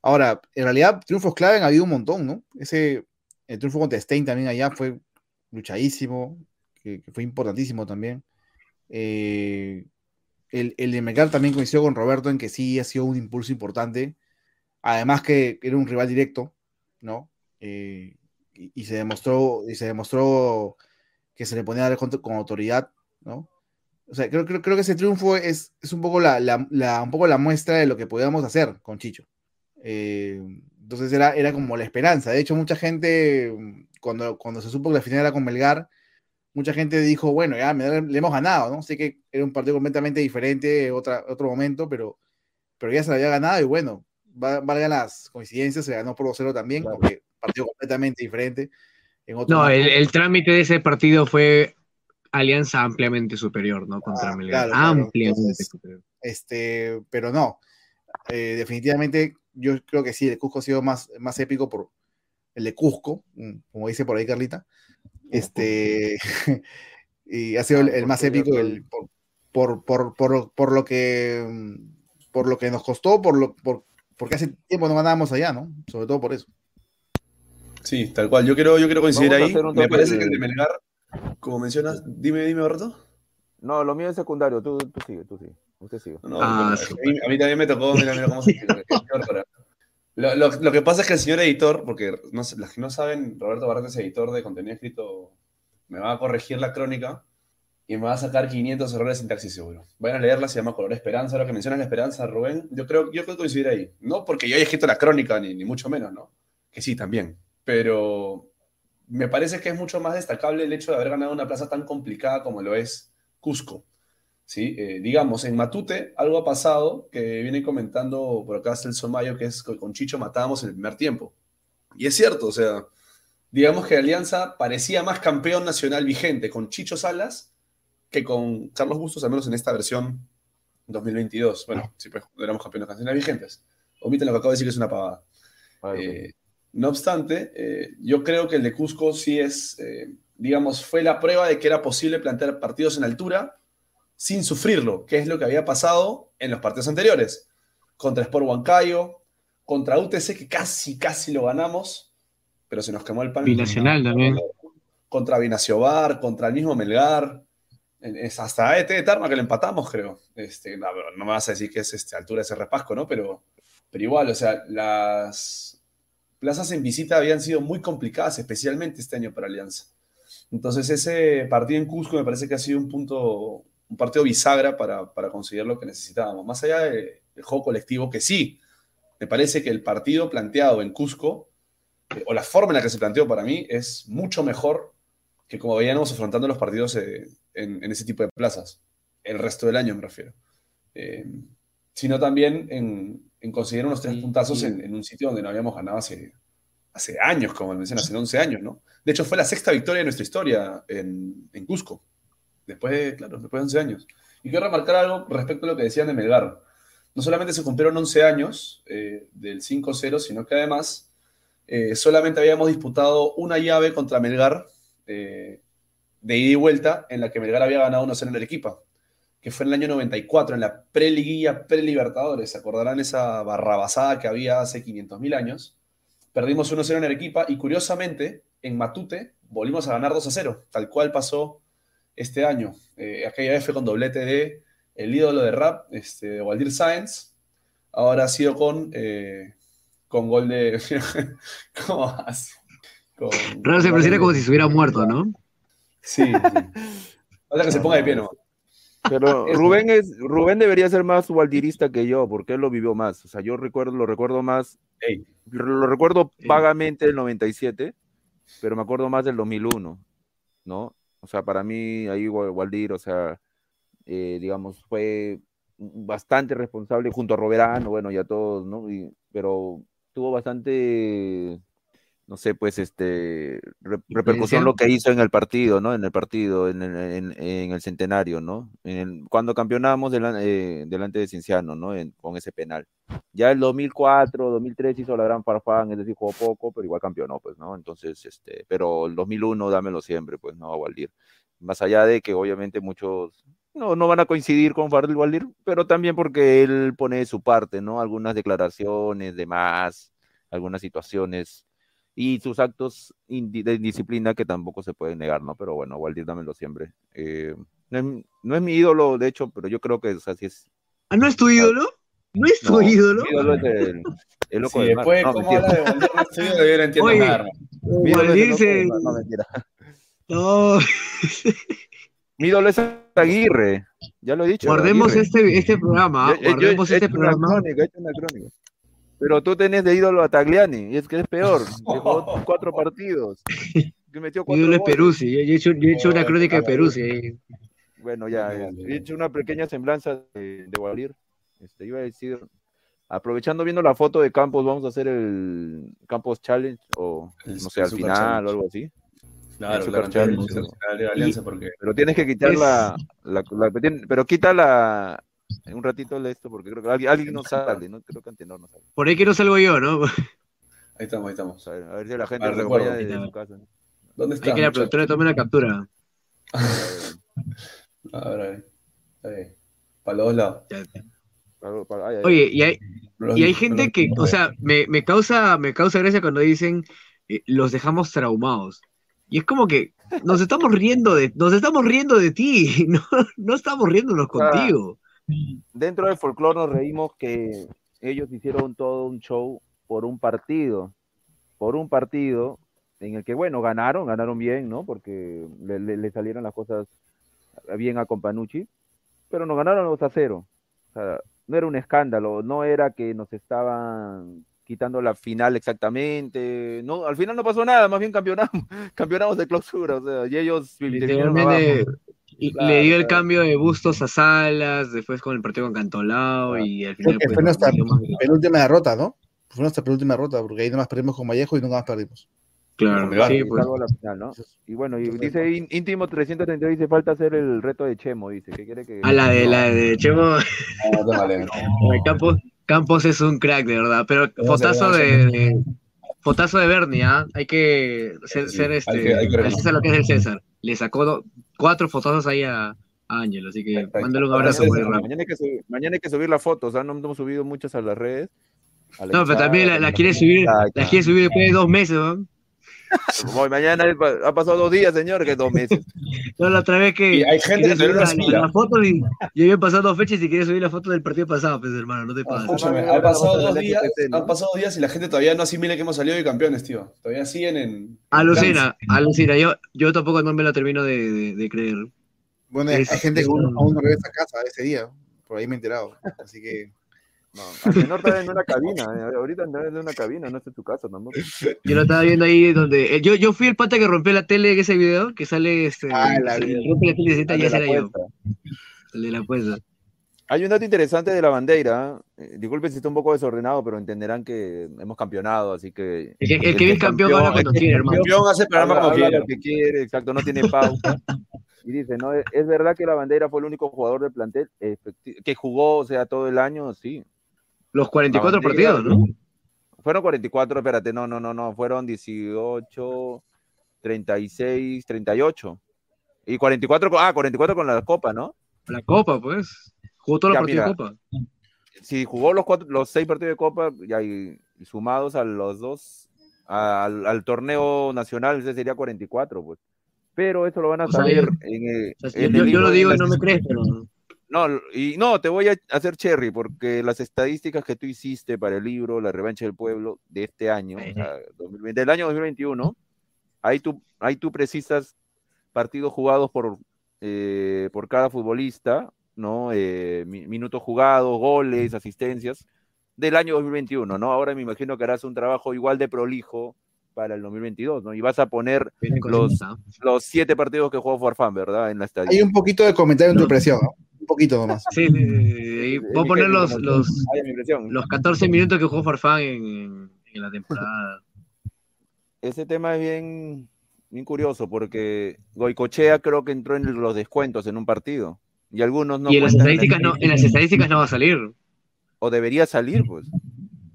Ahora, en realidad, triunfos clave han habido un montón, ¿no? Ese, el triunfo contra Stein también allá fue luchadísimo, que, que fue importantísimo también. Eh, el, el de Melgar también coincidió con Roberto en que sí ha sido un impulso importante además que era un rival directo, ¿no? Eh, y, y, se demostró, y se demostró que se le ponía a dar con, con autoridad, ¿no? O sea, creo, creo, creo, que ese triunfo es, es un, poco la, la, la, un poco la muestra de lo que podíamos hacer con Chicho. Eh, entonces era, era como la esperanza. De hecho, mucha gente, cuando, cuando se supo que la final era con Melgar, mucha gente dijo, bueno, ya le hemos ganado, ¿no? Sé que era un partido completamente diferente, otra, otro momento, pero, pero ya se lo había ganado y bueno, valgan las coincidencias, se ganó por 2-0 también, claro. aunque partido completamente diferente. En otro no, el, el, trámite de ese partido fue alianza ampliamente superior, ¿no? Contra ah, Melgar. Claro, ampliamente Entonces, superior. Este, pero no, eh, definitivamente yo creo que sí, el Cusco ha sido más, más épico por el de Cusco, mm, como dice por ahí Carlita. Este, y ha sido el, el más épico el, por, por, por, por, por lo que mm, por lo que nos costó, por lo, por, porque hace tiempo no ganábamos allá, ¿no? Sobre todo por eso. Sí, tal cual. Yo quiero, yo quiero coincidir ahí. Me parece de... que el de Melgar, como mencionas, dime, dime, Roberto. No, lo mío es secundario. Tú, tú sigue, tú sigue. Usted sigue. No, ah, sí. a, mí, a, mí, también me tocó, mira, mira cómo se lo, lo, lo, que pasa es que el señor editor, porque no, las que no saben, Roberto Barrete es editor de contenido escrito, me va a corregir la crónica y me va a sacar 500 errores de sintaxis seguro. Vayan a leerla, se llama Color Esperanza. Ahora que mencionas la esperanza, Rubén, yo creo, yo creo coincidir ahí. No porque yo haya escrito la crónica, ni, ni mucho menos, ¿no? Que sí, también. Pero me parece que es mucho más destacable el hecho de haber ganado una plaza tan complicada como lo es Cusco. ¿sí? Eh, digamos, en Matute algo ha pasado que viene comentando por acá Celso Mayo, que es que con Chicho matábamos en el primer tiempo. Y es cierto, o sea, digamos que Alianza parecía más campeón nacional vigente con Chicho Salas que con Carlos Bustos, al menos en esta versión 2022. Bueno, sí, pues éramos campeones nacionales vigentes. Omiten lo que acabo de decir que es una pavada. Eh, no obstante, eh, yo creo que el de Cusco sí es, eh, digamos, fue la prueba de que era posible plantear partidos en altura sin sufrirlo, que es lo que había pasado en los partidos anteriores. Contra Sport Huancayo, contra UTC, que casi, casi lo ganamos, pero se nos quemó el pan. Binacional también. Contra Bar, contra el mismo Melgar. Es hasta ET de Tarma que le empatamos, creo. Este, no, me vas a decir que es este, altura ese repasco, ¿no? Pero, pero igual, o sea, las plazas en visita habían sido muy complicadas, especialmente este año para Alianza. Entonces, ese partido en Cusco me parece que ha sido un punto, un partido bisagra para, para conseguir lo que necesitábamos. Más allá del juego colectivo, que sí, me parece que el partido planteado en Cusco, eh, o la forma en la que se planteó para mí, es mucho mejor que como veíamos afrontando los partidos eh, en, ese tipo de plazas. El resto del año me refiero. Eh, sino también en, conseguir unos tres puntazos En, un sitio donde no habíamos ganado hace, hace años, como mencioné, hace 11 años, ¿no? De hecho, fue la sexta victoria de nuestra historia en, en Cusco. Después de, claro, después de 11 años. Y quiero remarcar algo respecto a lo que decían de Melgar no solamente se cumplieron 11 años eh, del 5-0, sino que además eh, solamente habíamos disputado una llave contra Melgar eh, de ida y vuelta, en la que Melgar había ganado 1-0 en Arequipa, que fue en el año 94, en la pre-liguilla, pre-libertadores. ¿Se acordarán esa barrabasada que había hace 500.000 años? Perdimos 1-0 en Arequipa y curiosamente, en Matute volvimos a ganar 2-0, tal cual pasó este año. aquella vez fue con doblete de el ídolo de rap, este, Waldir Sáenz, ahora ha sido con, eh, con gol de... ¿Cómo vas? Raro se pareciera como si se hubiera muerto, ¿no? Sí, sí. Falta que se ponga de pie, ¿no? Pero Rubén es, Rubén debería ser más waldirista que yo, porque él lo vivió más. O sea, yo recuerdo, lo recuerdo más, lo recuerdo vagamente del 97, pero me acuerdo más del 2001, ¿no? O sea, para mí ahí Waldir, o sea, eh, digamos, fue bastante responsable junto a Roberano, bueno, y a todos, ¿no? pero tuvo bastante, no sé, pues, este, repercusión lo que hizo en el partido, ¿no? En el partido, en, el centenario, ¿no? cuando campeonamos eh, delante de Cinciano, ¿no? con ese penal. Ya el 2004, 2003 hizo la gran farfán, es decir, jugó poco, pero igual campeonó, pues, ¿no? Entonces, este, pero el 2001 dámelo siempre, pues, ¿no? A Waldir. Más allá de que obviamente muchos no, no van a coincidir con Fardel Waldir, pero también porque él pone su parte, ¿no? Algunas declaraciones de más, algunas situaciones y sus actos de indisciplina que tampoco se pueden negar, ¿no? Pero bueno, Waldir dámelo siempre. Eh, no, es, mi ídolo, de hecho, pero yo creo que así es. ¿Ah, no es tu ídolo? ¿No es tu ídolo? Mi ídolo es el, el loco sí, después, no, ¿cómo habla de Waldir? No estoy ídolo, yo no entiendo nada. Waldir se... No, mentira. No. Mi ídolo es Aguirre, ya lo he dicho. Guardemos este, este programa, guardemos este programa. Crónica, una crónica. Pero tú tenés de ídolo a Tagliani, y es que es peor, que jugó cuatro partidos. Que metió cuatro ídolo es Peruzzi, yo he hecho, yo he hecho una crónica de Peruzzi. Bueno, ya, he hecho una pequeña semblanza de, de Walir. Este, iba a decir, aprovechando viendo la foto de Campos, vamos a hacer el Campos Challenge, o no sé, al final o algo así. Claro, claro, de Alianza porque... Pero tienes que quitar la, la, Pero quita la... Un ratito de esto porque creo que alguien, alguien no sale, ¿no? Creo que Antenor no sale. Por ahí que no salgo yo, ¿no? Ahí estamos, ahí estamos. A ver, a ver si la gente ver, recuerda de su casa. ¿Dónde está? Hay que la productora tome una captura. a ver, a ver. Para los dos lados. Oye, y hay, y hay gente que, o sea, me, me, causa, me causa gracia cuando dicen eh, los dejamos traumados. Y es como que nos estamos riendo de, nos estamos riendo de ti, no, no estamos riéndonos contigo. Dentro del folclore nos reímos que ellos hicieron todo un show por un partido, por un partido en el que, bueno, ganaron, ganaron bien, ¿no? Porque le, salieron las cosas bien a Companucci, pero nos ganaron 2 a 0. O sea, no era un escándalo, no era que nos estaban quitando la final exactamente. No, al final no pasó nada, más bien campeonamos, campeonamos de clausura, o sea, y ellos Y Claro, le dio el claro. cambio de bustos a Salas, después con el partido con Cantolao y al final pues, fue nuestra penúltima derrota, ¿no? Fue nuestra penúltima derrota, porque ahí nomás perdimos con Vallejo y nunca más perdimos. Claro, Melgar, sí, pues. La final, ¿no? Y bueno, y Entonces, dice ín- íntimo 330 dice falta hacer el reto de Chemo, dice, ¿qué quiere que A la de la de Chemo, No, no te vale. Campos, Campos es un crack, de verdad. Pero No, fotazo de fotazo de Bernie, ¿ah? Hay que ser, ser hay este, que- hay que César lo que es el César. Le sacó cuatro fotazos ahí a, Ángel, así que mándale un abrazo César. rápido. Mañana hay que, subir, mañana hay que subir las fotos, ¿ah? no hemos subido muchas a las redes. No, pero también la, la quiere subir, la quiere subir después de dos meses, ¿no? Voy, mañana ha pasado dos días, señor, que dos meses. No, la otra vez que Y hay gente que subir la, la foto y, y habían pasado dos fechas y quería subir la foto del partido pasado, pues hermano, no te pases. Escúchame, han pasado dos días, han pasado dos días y la gente todavía no asimila que hemos salido de campeones, tío. Todavía siguen en. Alucina, alucina. Yo, yo tampoco no me lo termino de, de- de creer. Bueno, hay gente que es aún un- aún no regresa a casa ese día, por ahí me he enterado. Así que No, Antenor está en una cabina, eh, ahorita está en una cabina, no está en su casa tampoco. Yo lo estaba viendo ahí donde. eh, Yo, yo fui el pata que rompió la tele en ese video, que sale este. Ah, la rompe tele y El ya será yo. El de la apuesta. Hay un dato interesante de la bandera. eh, disculpen si está un poco desordenado, pero entenderán que hemos campeonado, así que. El que, el que es campeón habla cuando quiere, hermano. Campeón hace el programa habla, habla quiera. lo que quiere, exacto, no tiene pauta. Y dice, ¿no? ¿Es verdad que la bandera fue el único jugador del plantel que jugó, o sea, todo el año? Sí. Los 44 La bandera, partidos, ¿no? Fueron 44, espérate, no, no, no, no, fueron 18, 36, 38. Y 44, con- ah, 44 con la Copa, ¿no? La Copa, pues. Jugó todos los partidos de. Copa. Si jugó los, cuatro, los seis partidos de Copa, ya, y, y sumados a los dos, al, al torneo nacional, ese sería 44, pues. Pero eso lo van a O saber yo- en, O sea, en yo, el yo libro lo digo y no me crees, pero. No, y no, te voy a hacer cherry porque las estadísticas que tú hiciste para el libro La revancha del pueblo de este año, o sea, 2020, del año 2021, ahí tú, ahí tú precisas partidos jugados por, eh, por cada futbolista, ¿no? Eh, mi- minutos jugados, goles, asistencias del año 2021, ¿no? Ahora me imagino que harás un trabajo igual de prolijo para el 2022, ¿no? Y vas a poner Los- los siete partidos que jugó Farfán, ¿verdad? En la hay estadística. un poquito de comentario en tu presión, ¿no? Un poquito nomás. Sí, sí, sí, Voy a poner los, los, los 14 minutos que jugó Farfán en, la temporada. ese tema es bien, bien curioso porque Goicochea creo que entró en los descuentos en un partido y algunos no y en las la estadísticas no, en las estadísticas no va a salir. o debería salir pues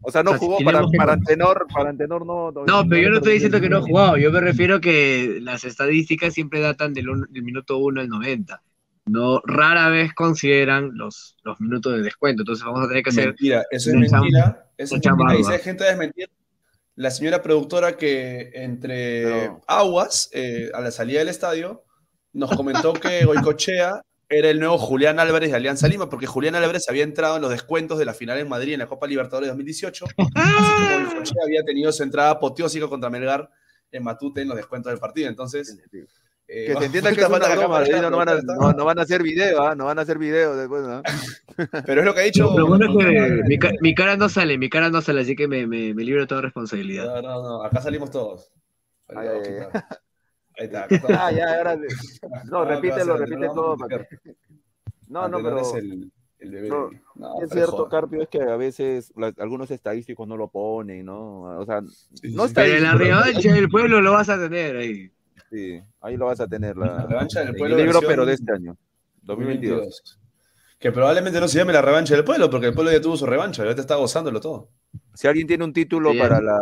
o sea no O sea, jugó si para, que- para Antenor para Antenor no No, pero yo no estoy diciendo que no ha jugado, yo me refiero que las estadísticas siempre datan del, un- del minuto 1 al 90. No, rara vez consideran los, los minutos de descuento, entonces vamos a tener que hacer... Mentira, eso es mentira. Eso es chamba mentira. Hay gente desmentir, la señora productora que entre aguas, eh, a la salida del estadio, nos comentó que Goicochea era el nuevo Julián Álvarez de Alianza Lima, porque Julián Álvarez había entrado en los descuentos de la final en Madrid en la Copa Libertadores 2018. Así como Goicochea había tenido su entrada apoteósica contra Melgar en Matute en los descuentos del partido. Entonces, eh, que se entienda que es una cámara, ¿eh? no, van a, no, no van a hacer video ¿ah? no van a hacer video después ¿no? Pero es lo que ha dicho. Lo bueno es que mi, ca- mi cara no sale, mi cara no sale, así que me, me, me libro de toda responsabilidad. No, no, no, acá salimos todos. Ay. Ahí está. acá ah ya ahora no ¿qué va a repítelo repite No, todo vamos a para que- no no pero es el, el bebé. no, No, es pero cierto, joder. Carpio, es que a veces la- algunos estadísticos no lo ponen, ¿no? O sea, Sí, no está Pero en la revancha del pueblo lo vas a tener ahí. Sí, ahí lo vas a tener, la, La revancha del pueblo el libro, versión pero de este año, 2022. 2022. Que probablemente no se llame la revancha del pueblo, porque el pueblo ya tuvo su revancha, ya te está gozándolo todo. Si alguien tiene un título Sí, para la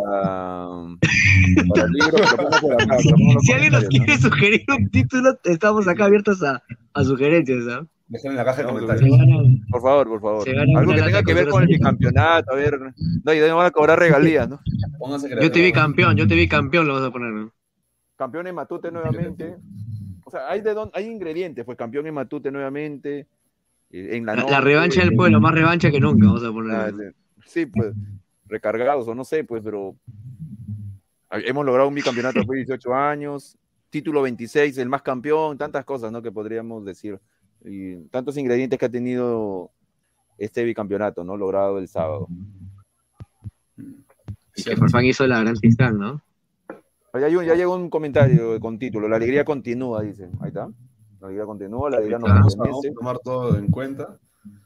para el libro, por acá, Si alguien nos quiere sugerir un título, estamos acá abiertos a, a sugerencias. ¿ah? Dejen en la caja de No, comentarios. gana- ¿no? Por favor, por favor. Algo que tenga que ver con el bicampeonato, a ver. No, y de ahí me van a cobrar regalías, ¿no? Pónganse Yo te vi campeón, yo te vi campeón, lo vas a poner. ¿no? Campeón en Matute nuevamente. O sea, hay, de dónde- hay ingredientes, pues campeón en Matute nuevamente. eh, En la, La, revancha del pueblo, más revancha que nunca, vamos a Ah, poner. ¿no? sí, pues, recargados o no sé, pues, pero hemos logrado un bicampeonato después de 18 años, título 26, el más campeón, tantas cosas, ¿no? Que podríamos decir. Y tantos ingredientes que ha tenido este bicampeonato, ¿no? Logrado el sábado. Y que Farfán hizo la gran Tistán, ¿no? Ya, hay un- ya llegó un comentario con título, la alegría continúa, dicen. Ahí está. La liga continúa, la liga no Vamos a, tomar todo en cuenta.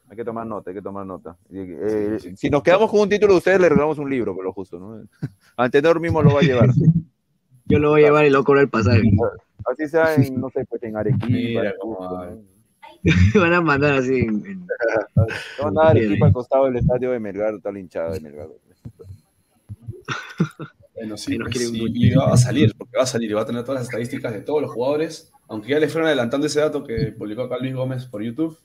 Hay que tomar nota, hay que tomar nota. Eh, Si nos quedamos con un título, ustedes le regalamos un libro, por lo justo, ¿no? Antenor mismo lo va a llevar. Yo lo voy a llevar y a cobrar el pasaje. Así sea en, no sé, pues en Arequipa. Mira en cómo Cusco, va. ¿no? Van a mandar así en- No, nada, Arequipa al costado del estadio de Melgar, está la hinchada de Melgar. Bueno, sí, pues, quiere un y- va a salir, porque va a salir y va a tener todas las estadísticas de todos los jugadores. Aunque ya le fueron adelantando ese dato que publicó acá Luis Gómez por YouTube.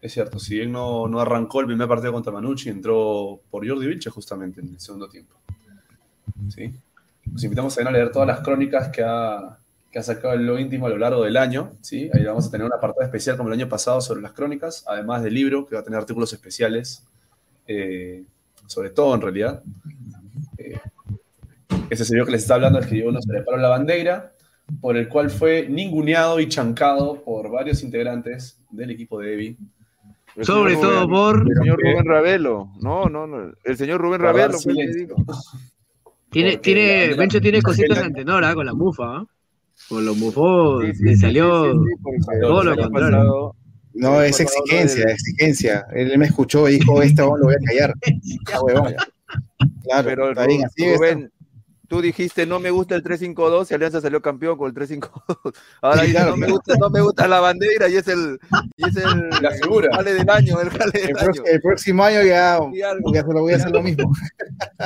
Es cierto, si bien no, no arrancó el primer partido contra Manucci, entró por Jordi Vilche justamente en el segundo tiempo. ¿Sí? Los invitamos también a leer todas las crónicas que ha, que ha sacado el lo íntimo a lo largo del año. ¿sí? Ahí vamos a tener un apartado especial como el año pasado sobre las crónicas, además del libro que va a tener artículos especiales, eh, sobre todo en realidad. Ese señor que les está hablando escribió uno sobre Pablo la bandera, por el cual fue ninguneado y chancado por varios integrantes del equipo de Evi. El Sobre todo Rubén- por. El señor Rubén Ravelo. No, no, no. El señor Rubén Ravelo fue el que silencio. dijo. Tiene, tiene, la- Bencho tiene la- cositas la- de Antenor ¿ah? con la mufa. ¿ah? Con los mufos Sí, sí, le salió. sí, sí, porque todo lo contrario. No, es exigencia, exigencia. Él me escuchó y dijo, este huevón lo voy a callar. Ah. Claro, Pero está bien, así es. Rubén, tú dijiste no me gusta el 3-5-2 y Alianza salió campeón con el 3-5-2. Ahora no me gusta, no me gusta la bandera y es el, y es el La figura. jale del año, el jale del El, año. el próximo año ya Y algo, voy a hacer, voy a hacer lo mismo.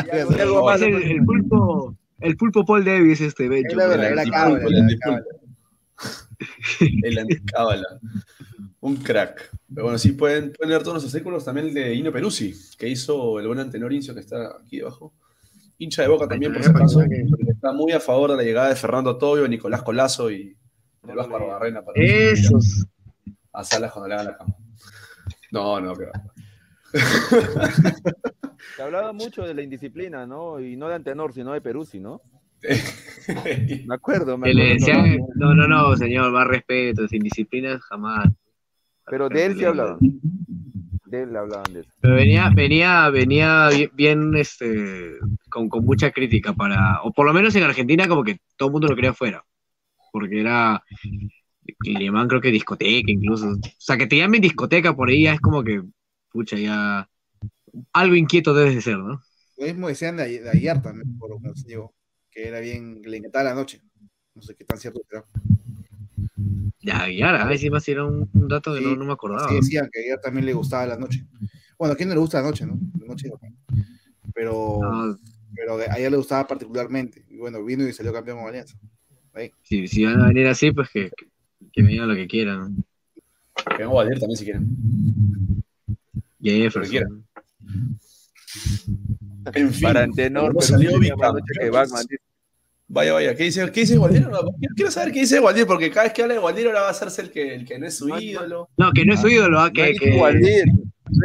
y algo, y algo más. Es el, el pulpo. El pulpo Paul Davis, este verdadera El anticábala. Un crack. Pero bueno, sí, pueden, pueden leer todos los artículos también el de Ino Peruzzi, que hizo el buen Antenor Incio, que está aquí debajo. Hincha de Boca también, por si acaso, está muy a favor de la llegada de Fernando Tobio, Nicolás Colazo y el Vasco Arbarrena para Esos. a Salas cuando le hagan la cama. No, no, que va. Se hablaba mucho de la indisciplina, ¿no? Y no de Antenor, sino de Peruzzi, ¿no? Me acuerdo, me le acuerdo. decían, no, no, no, señor, más respeto, sin disciplina jamás. Pero de él sí hablaban. De él hablaban de eso. Pero venía, venía, venía bien, este, con, con mucha crítica para, o por lo menos en Argentina como que todo el mundo lo quería fuera, porque era, le llaman creo que discoteca incluso, o sea, que te llamen discoteca por ahí ya es como que, pucha, ya, algo inquieto debes de ser, ¿no? Lo mismo decían de, Ay- de ayer también, por lo que nos llegó, que era bien, le encantaba la noche. No sé qué tan cierto será. Ya, ya, a ver si más era un, un dato que Sí, no, no me acordaba. Sí, decían que ayer también le gustaba la noche. Bueno, ¿a quién no le gusta la noche, no? La noche no. Pero, No, pero a ella le gustaba particularmente. Y bueno, vino y salió campeón con Alianza. si, si van a venir así, pues que, que, que vengan lo que quieran. Que vengo a Valdir también si quieren. Jefferson. quiera. En fin, Para Antenor, como Peruzzi salió que. Batman. Vaya, vaya, ¿qué dice, qué dice Gualdier? No, quiero- saber qué dice Gualdier, porque cada vez que habla de Gualdier ahora va a hacerse el que, el que no es su No, no. ídolo. No, que no es su ídolo, ¿ah? No he que, dicho que, no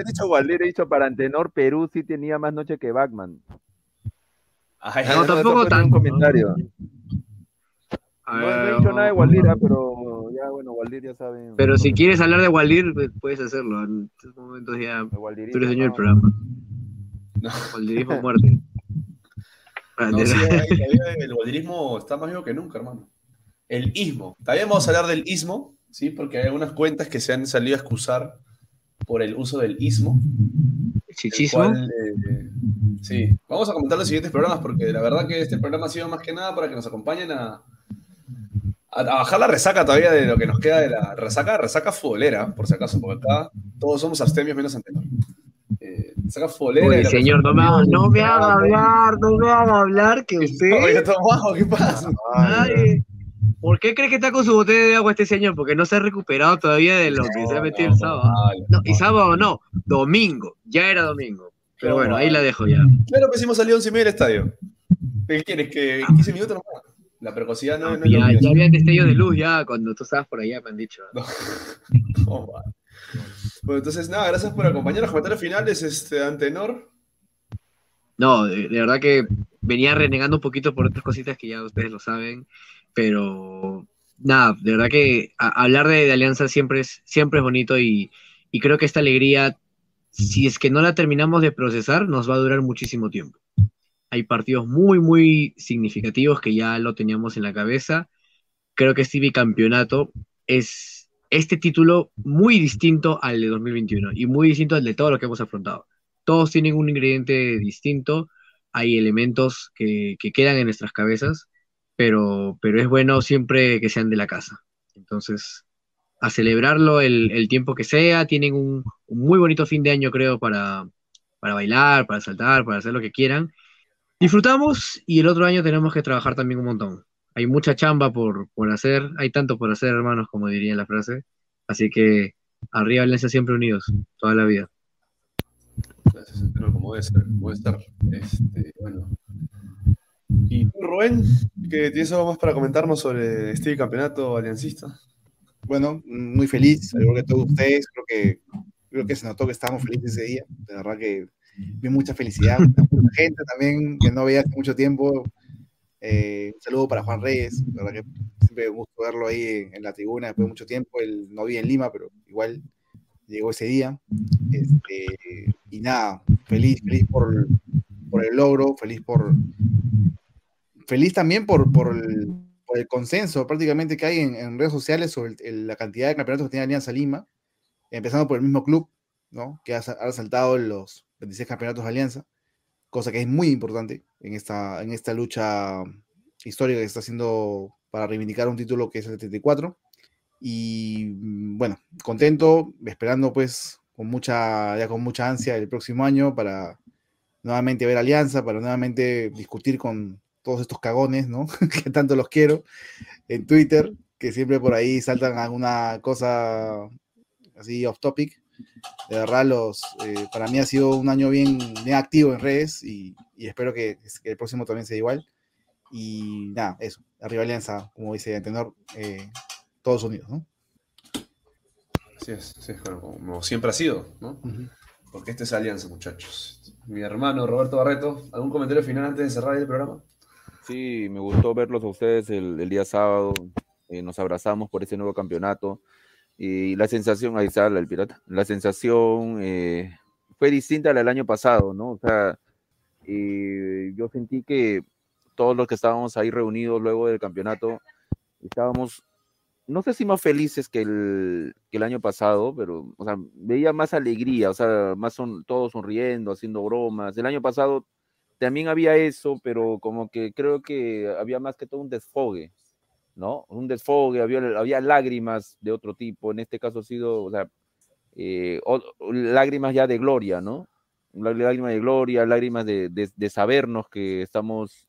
he dicho Gualdier, he dicho para Antenor, Perú sí tenía más noche que Batman. Ay, No, tampoco un tanto, ¿no? comentario. A No, ver, no he dicho nada de Waldir, ah, pero ya, bueno, Waldir ya saben. Pero si quieres hablar de Waldir, pues, puedes hacerlo. En estos momentos ya tú eres dueño del no, programa. No. Waldirismo muerte. No, sí, el gualdirismo está más vivo que nunca, hermano. El ismo. También vamos a hablar del ismo, ¿sí? Porque hay algunas cuentas que se han salido a excusar por el uso del ismo. el Chichismo. cual, eh, sí, vamos a comentar los siguientes programas porque la verdad que este programa ha sido más que nada para que nos acompañen a, a, a bajar la resaca todavía de lo que nos queda de la resaca, resaca futbolera, por si acaso, porque acá todos somos abstemios menos antenor. Resaca futbolera. y Oye, señor, no me haga, no me haga Oye, hablar, no me haga hablar que usted. Tomás, ¿qué pasa? Ay, ¿Por qué cree que está con su botella de agua este señor? Porque no se ha recuperado todavía de lo que se ha metido el sábado. vale, No, y no. sábado no, domingo, ya era domingo. Pero No, bueno, ahí la dejo ya. Claro que hicimos salir 11 y media del estadio. ¿Qué quieres? ¿Que 15 minutos nomás? La precocidad no, no es lo Ya, ya había destellos de luz ya cuando tú estabas por allá, me han dicho. No, va. Bueno, entonces, nada, gracias por acompañarnos. Comentarios finales, este, Antenor. No, de, verdad que venía renegando un poquito por otras cositas que ya ustedes lo saben, pero nada, de verdad que hablar de, de Alianza siempre es, siempre es bonito y, y creo que esta alegría, si es que no la terminamos de procesar, nos va a durar muchísimo tiempo. Hay partidos muy, muy significativos que ya lo teníamos en la cabeza. Creo que este bicampeonato es este título muy distinto al de 2021 y muy distinto al de todo lo que hemos afrontado. Todos tienen un ingrediente distinto, hay elementos que, quedan en nuestras cabezas, pero, pero es bueno siempre que sean de la casa. Entonces, a celebrarlo el, tiempo que sea, tienen un, muy bonito fin de año, creo, para, para bailar, para saltar, para hacer lo que quieran. Disfrutamos y el otro año tenemos que trabajar también un montón hay mucha chamba por, por hacer, hay tanto por hacer, hermanos, como diría la frase. Así que arriba Valencia siempre unidos, toda la vida. Gracias, pero como debe ser, puede estar. Este, bueno. Y tú, Rubén, ¿qué tienes algo más para comentarnos sobre este campeonato aliancista? Bueno, muy feliz, al igual que todos ustedes, creo que, creo que se notó que estábamos felices ese día, de verdad que vi mucha felicidad, mucha gente también que no veía hace mucho tiempo, eh, un saludo para Juan Reyes, la verdad que siempre me gusta verlo ahí en, la tribuna después de mucho tiempo. Él no vive en Lima, pero igual llegó ese día. Este, y nada, feliz, feliz por, por, el logro, feliz por. Feliz también por, por, el, por el consenso prácticamente que hay en, redes sociales sobre la cantidad de campeonatos que tiene Alianza Lima, empezando por el mismo club, ¿no? que ha, ha saltado los 26 campeonatos de Alianza cosa que es muy importante en esta, en esta lucha histórica que está haciendo para reivindicar un título que es el 74. Y mm, bueno, contento, esperando pues con mucha, ya con mucha ansia el próximo año para nuevamente ver Alianza, para nuevamente discutir con todos estos cagones, ¿no? que tanto los quiero en Twitter, que siempre por ahí saltan alguna cosa así off topic de verdad, los, eh, para mí ha sido un año bien, bien activo en redes y, espero que, el próximo también sea igual. Y nada, eso, arriba Alianza, como dice Tenor, eh, todos unidos, ¿no? Así es, como, siempre ha sido, ¿no? Porque esta es Alianza, muchachos. Mi hermano Roberto Barreto, ¿algún comentario final antes de cerrar el programa? Sí, me gustó verlos a ustedes el, día sábado. Eh, nos abrazamos por ese nuevo campeonato. Y la sensación, ahí está el pirata, la sensación eh, fue distinta al del año pasado, ¿no? O sea, eh, yo sentí que todos los que estábamos ahí reunidos luego del campeonato, estábamos, no sé si más felices que el, que el año pasado, pero, o sea, veía más alegría, o sea, más son, todos sonriendo, haciendo bromas. El año pasado también había eso, pero como que creo que había más que todo un desfogue, ¿no? Un desfogue, había, lágrimas de otro tipo, en este caso ha sido, eh, lágrimas ya de gloria, ¿no? Lágrimas de gloria, lágrimas de, de, sabernos que estamos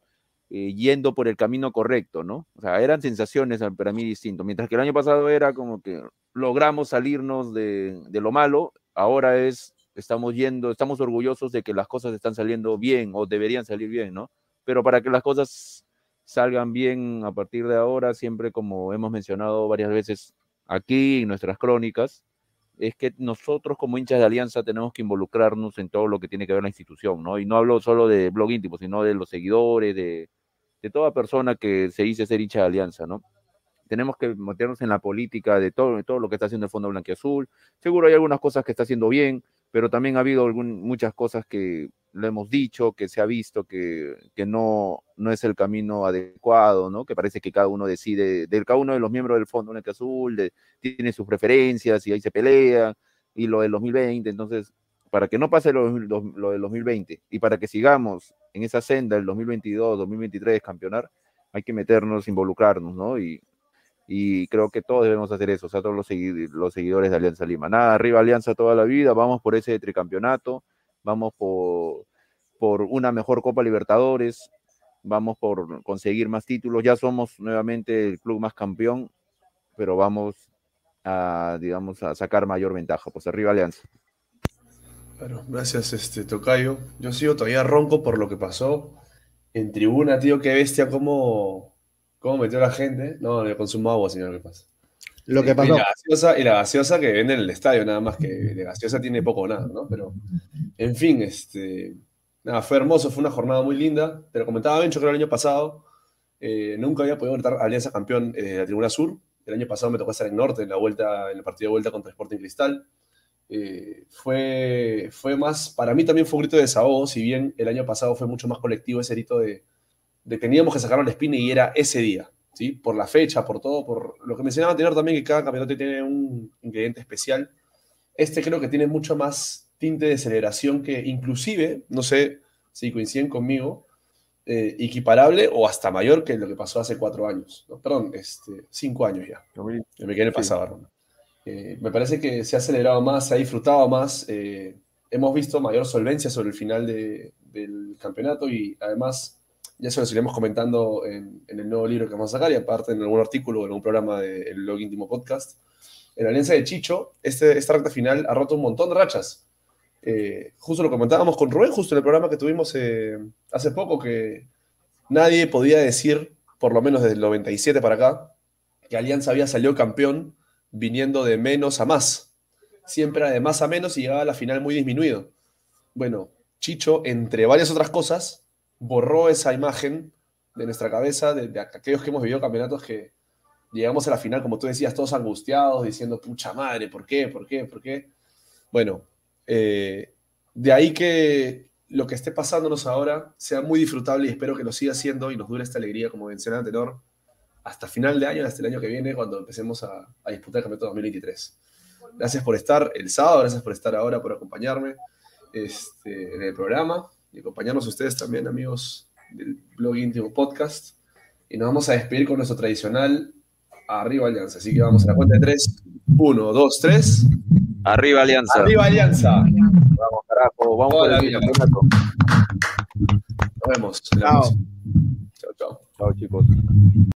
eh, yendo por el camino correcto, ¿no? O sea, eran sensaciones para mí distintas. Mientras que el año pasado era como que logramos salirnos de, de lo malo, ahora es, estamos yendo, estamos orgullosos de que las cosas están saliendo bien o deberían salir bien, ¿no? Pero para que las cosas salgan bien a partir de ahora, siempre como hemos mencionado varias veces aquí en nuestras crónicas, es que nosotros como hinchas de Alianza tenemos que involucrarnos en todo lo que tiene que ver la institución, ¿no? Y no hablo solo de blog íntimo, sino de los seguidores, de, de toda persona que se dice ser hincha de Alianza, ¿no? Tenemos que meternos en la política de todo, de todo lo que está haciendo el Fondo Blanquiazul. Seguro hay algunas cosas que está haciendo bien, pero también ha habido muchas cosas que lo hemos dicho, que se ha visto que, que no, no es el camino adecuado, ¿no? Que parece que cada uno decide, de cada uno de los miembros del Fondo Blanque Azul de, tiene sus preferencias y ahí se pelea, y lo del 2020, entonces, para que no pase lo, lo, del 2020 y para que sigamos en esa senda del 2022, 2023, campeonar, hay que meternos, involucrarnos, ¿no? Y, y creo que todos debemos hacer eso, o sea, todos los, los seguidores de Alianza Lima. Nada, arriba Alianza toda la vida, vamos por ese tricampeonato, vamos por, por una mejor Copa Libertadores, vamos por conseguir más títulos, ya somos nuevamente el club más campeón, pero vamos a, digamos, a sacar mayor ventaja, pues arriba Alianza. Bueno, gracias, este, Tocayo. Yo sigo todavía ronco por lo que pasó en tribuna, tío, qué bestia, cómo ¿Cómo metió la gente? No, le consumo agua, señor, ¿qué pasa? Lo que pasó. Y la, gaseosa, que vende en el estadio, nada más que de gaseosa tiene poco o nada, ¿no? Pero, en fin, este, nada, fue hermoso, fue una jornada muy linda. Te lo comentaba Bencho, creo, el año pasado. Eh, nunca había podido gritar Alianza campeón eh, de la Tribuna Sur. El año pasado me tocó estar en Norte, en la vuelta, en el partido de vuelta contra Sporting Cristal. Eh, fue, fue más, para mí también fue un grito de desahogo, si bien el año pasado fue mucho más colectivo ese grito de, de teníamos que sacar la espina y era ese día. ¿sí? Por la fecha, por todo, por lo que mencionaba anterior también, que cada campeonato tiene un ingrediente especial. Este creo que tiene mucho más tinte de celebración que inclusive, no sé si coinciden conmigo, eh, equiparable o hasta mayor que lo que pasó hace cuatro años. ¿no? Perdón, este, cinco años ya. Me quiere pasar. Eh, me parece que se ha celebrado más, se ha disfrutado más. eh, hemos visto mayor solvencia sobre el final de- del campeonato y además ya se lo iremos comentando en, el nuevo libro que vamos a sacar y aparte en algún artículo o en algún programa del blog íntimo podcast. En la alianza de Chicho, este, esta recta final ha roto un montón de rachas. Eh, justo lo comentábamos con Rubén, justo en el programa que tuvimos eh, hace poco, que nadie podía decir, por lo menos desde el 97 para acá, que Alianza había salido campeón viniendo de menos a más. Siempre era de más a menos y llegaba a la final muy disminuido. Bueno, Chicho, entre varias otras cosas, borró esa imagen de nuestra cabeza, de, aquellos que hemos vivido campeonatos que llegamos a la final, como tú decías, todos angustiados, diciendo, pucha madre, ¿por qué? ¿Por qué? ¿Por qué? Bueno, eh, de ahí que lo que esté pasándonos ahora sea muy disfrutable y espero que lo siga siendo y nos dure esta alegría, como mencionaba Tenor, hasta final de año, hasta el año que viene, cuando empecemos a, a disputar el campeonato 2023. Gracias por estar el sábado, gracias por estar ahora, por acompañarme este, en el programa y acompañarnos ustedes también, amigos del blog íntimo podcast. Y nos vamos a despedir con nuestro tradicional Arriba Alianza. Así que vamos a la cuenta de tres. Uno, dos, tres. Arriba Alianza. Arriba Alianza. Vamos, carajo. Vamos Toda por la el campeonato. Nos vemos. Chao. Chao, chao. Chao, chicos.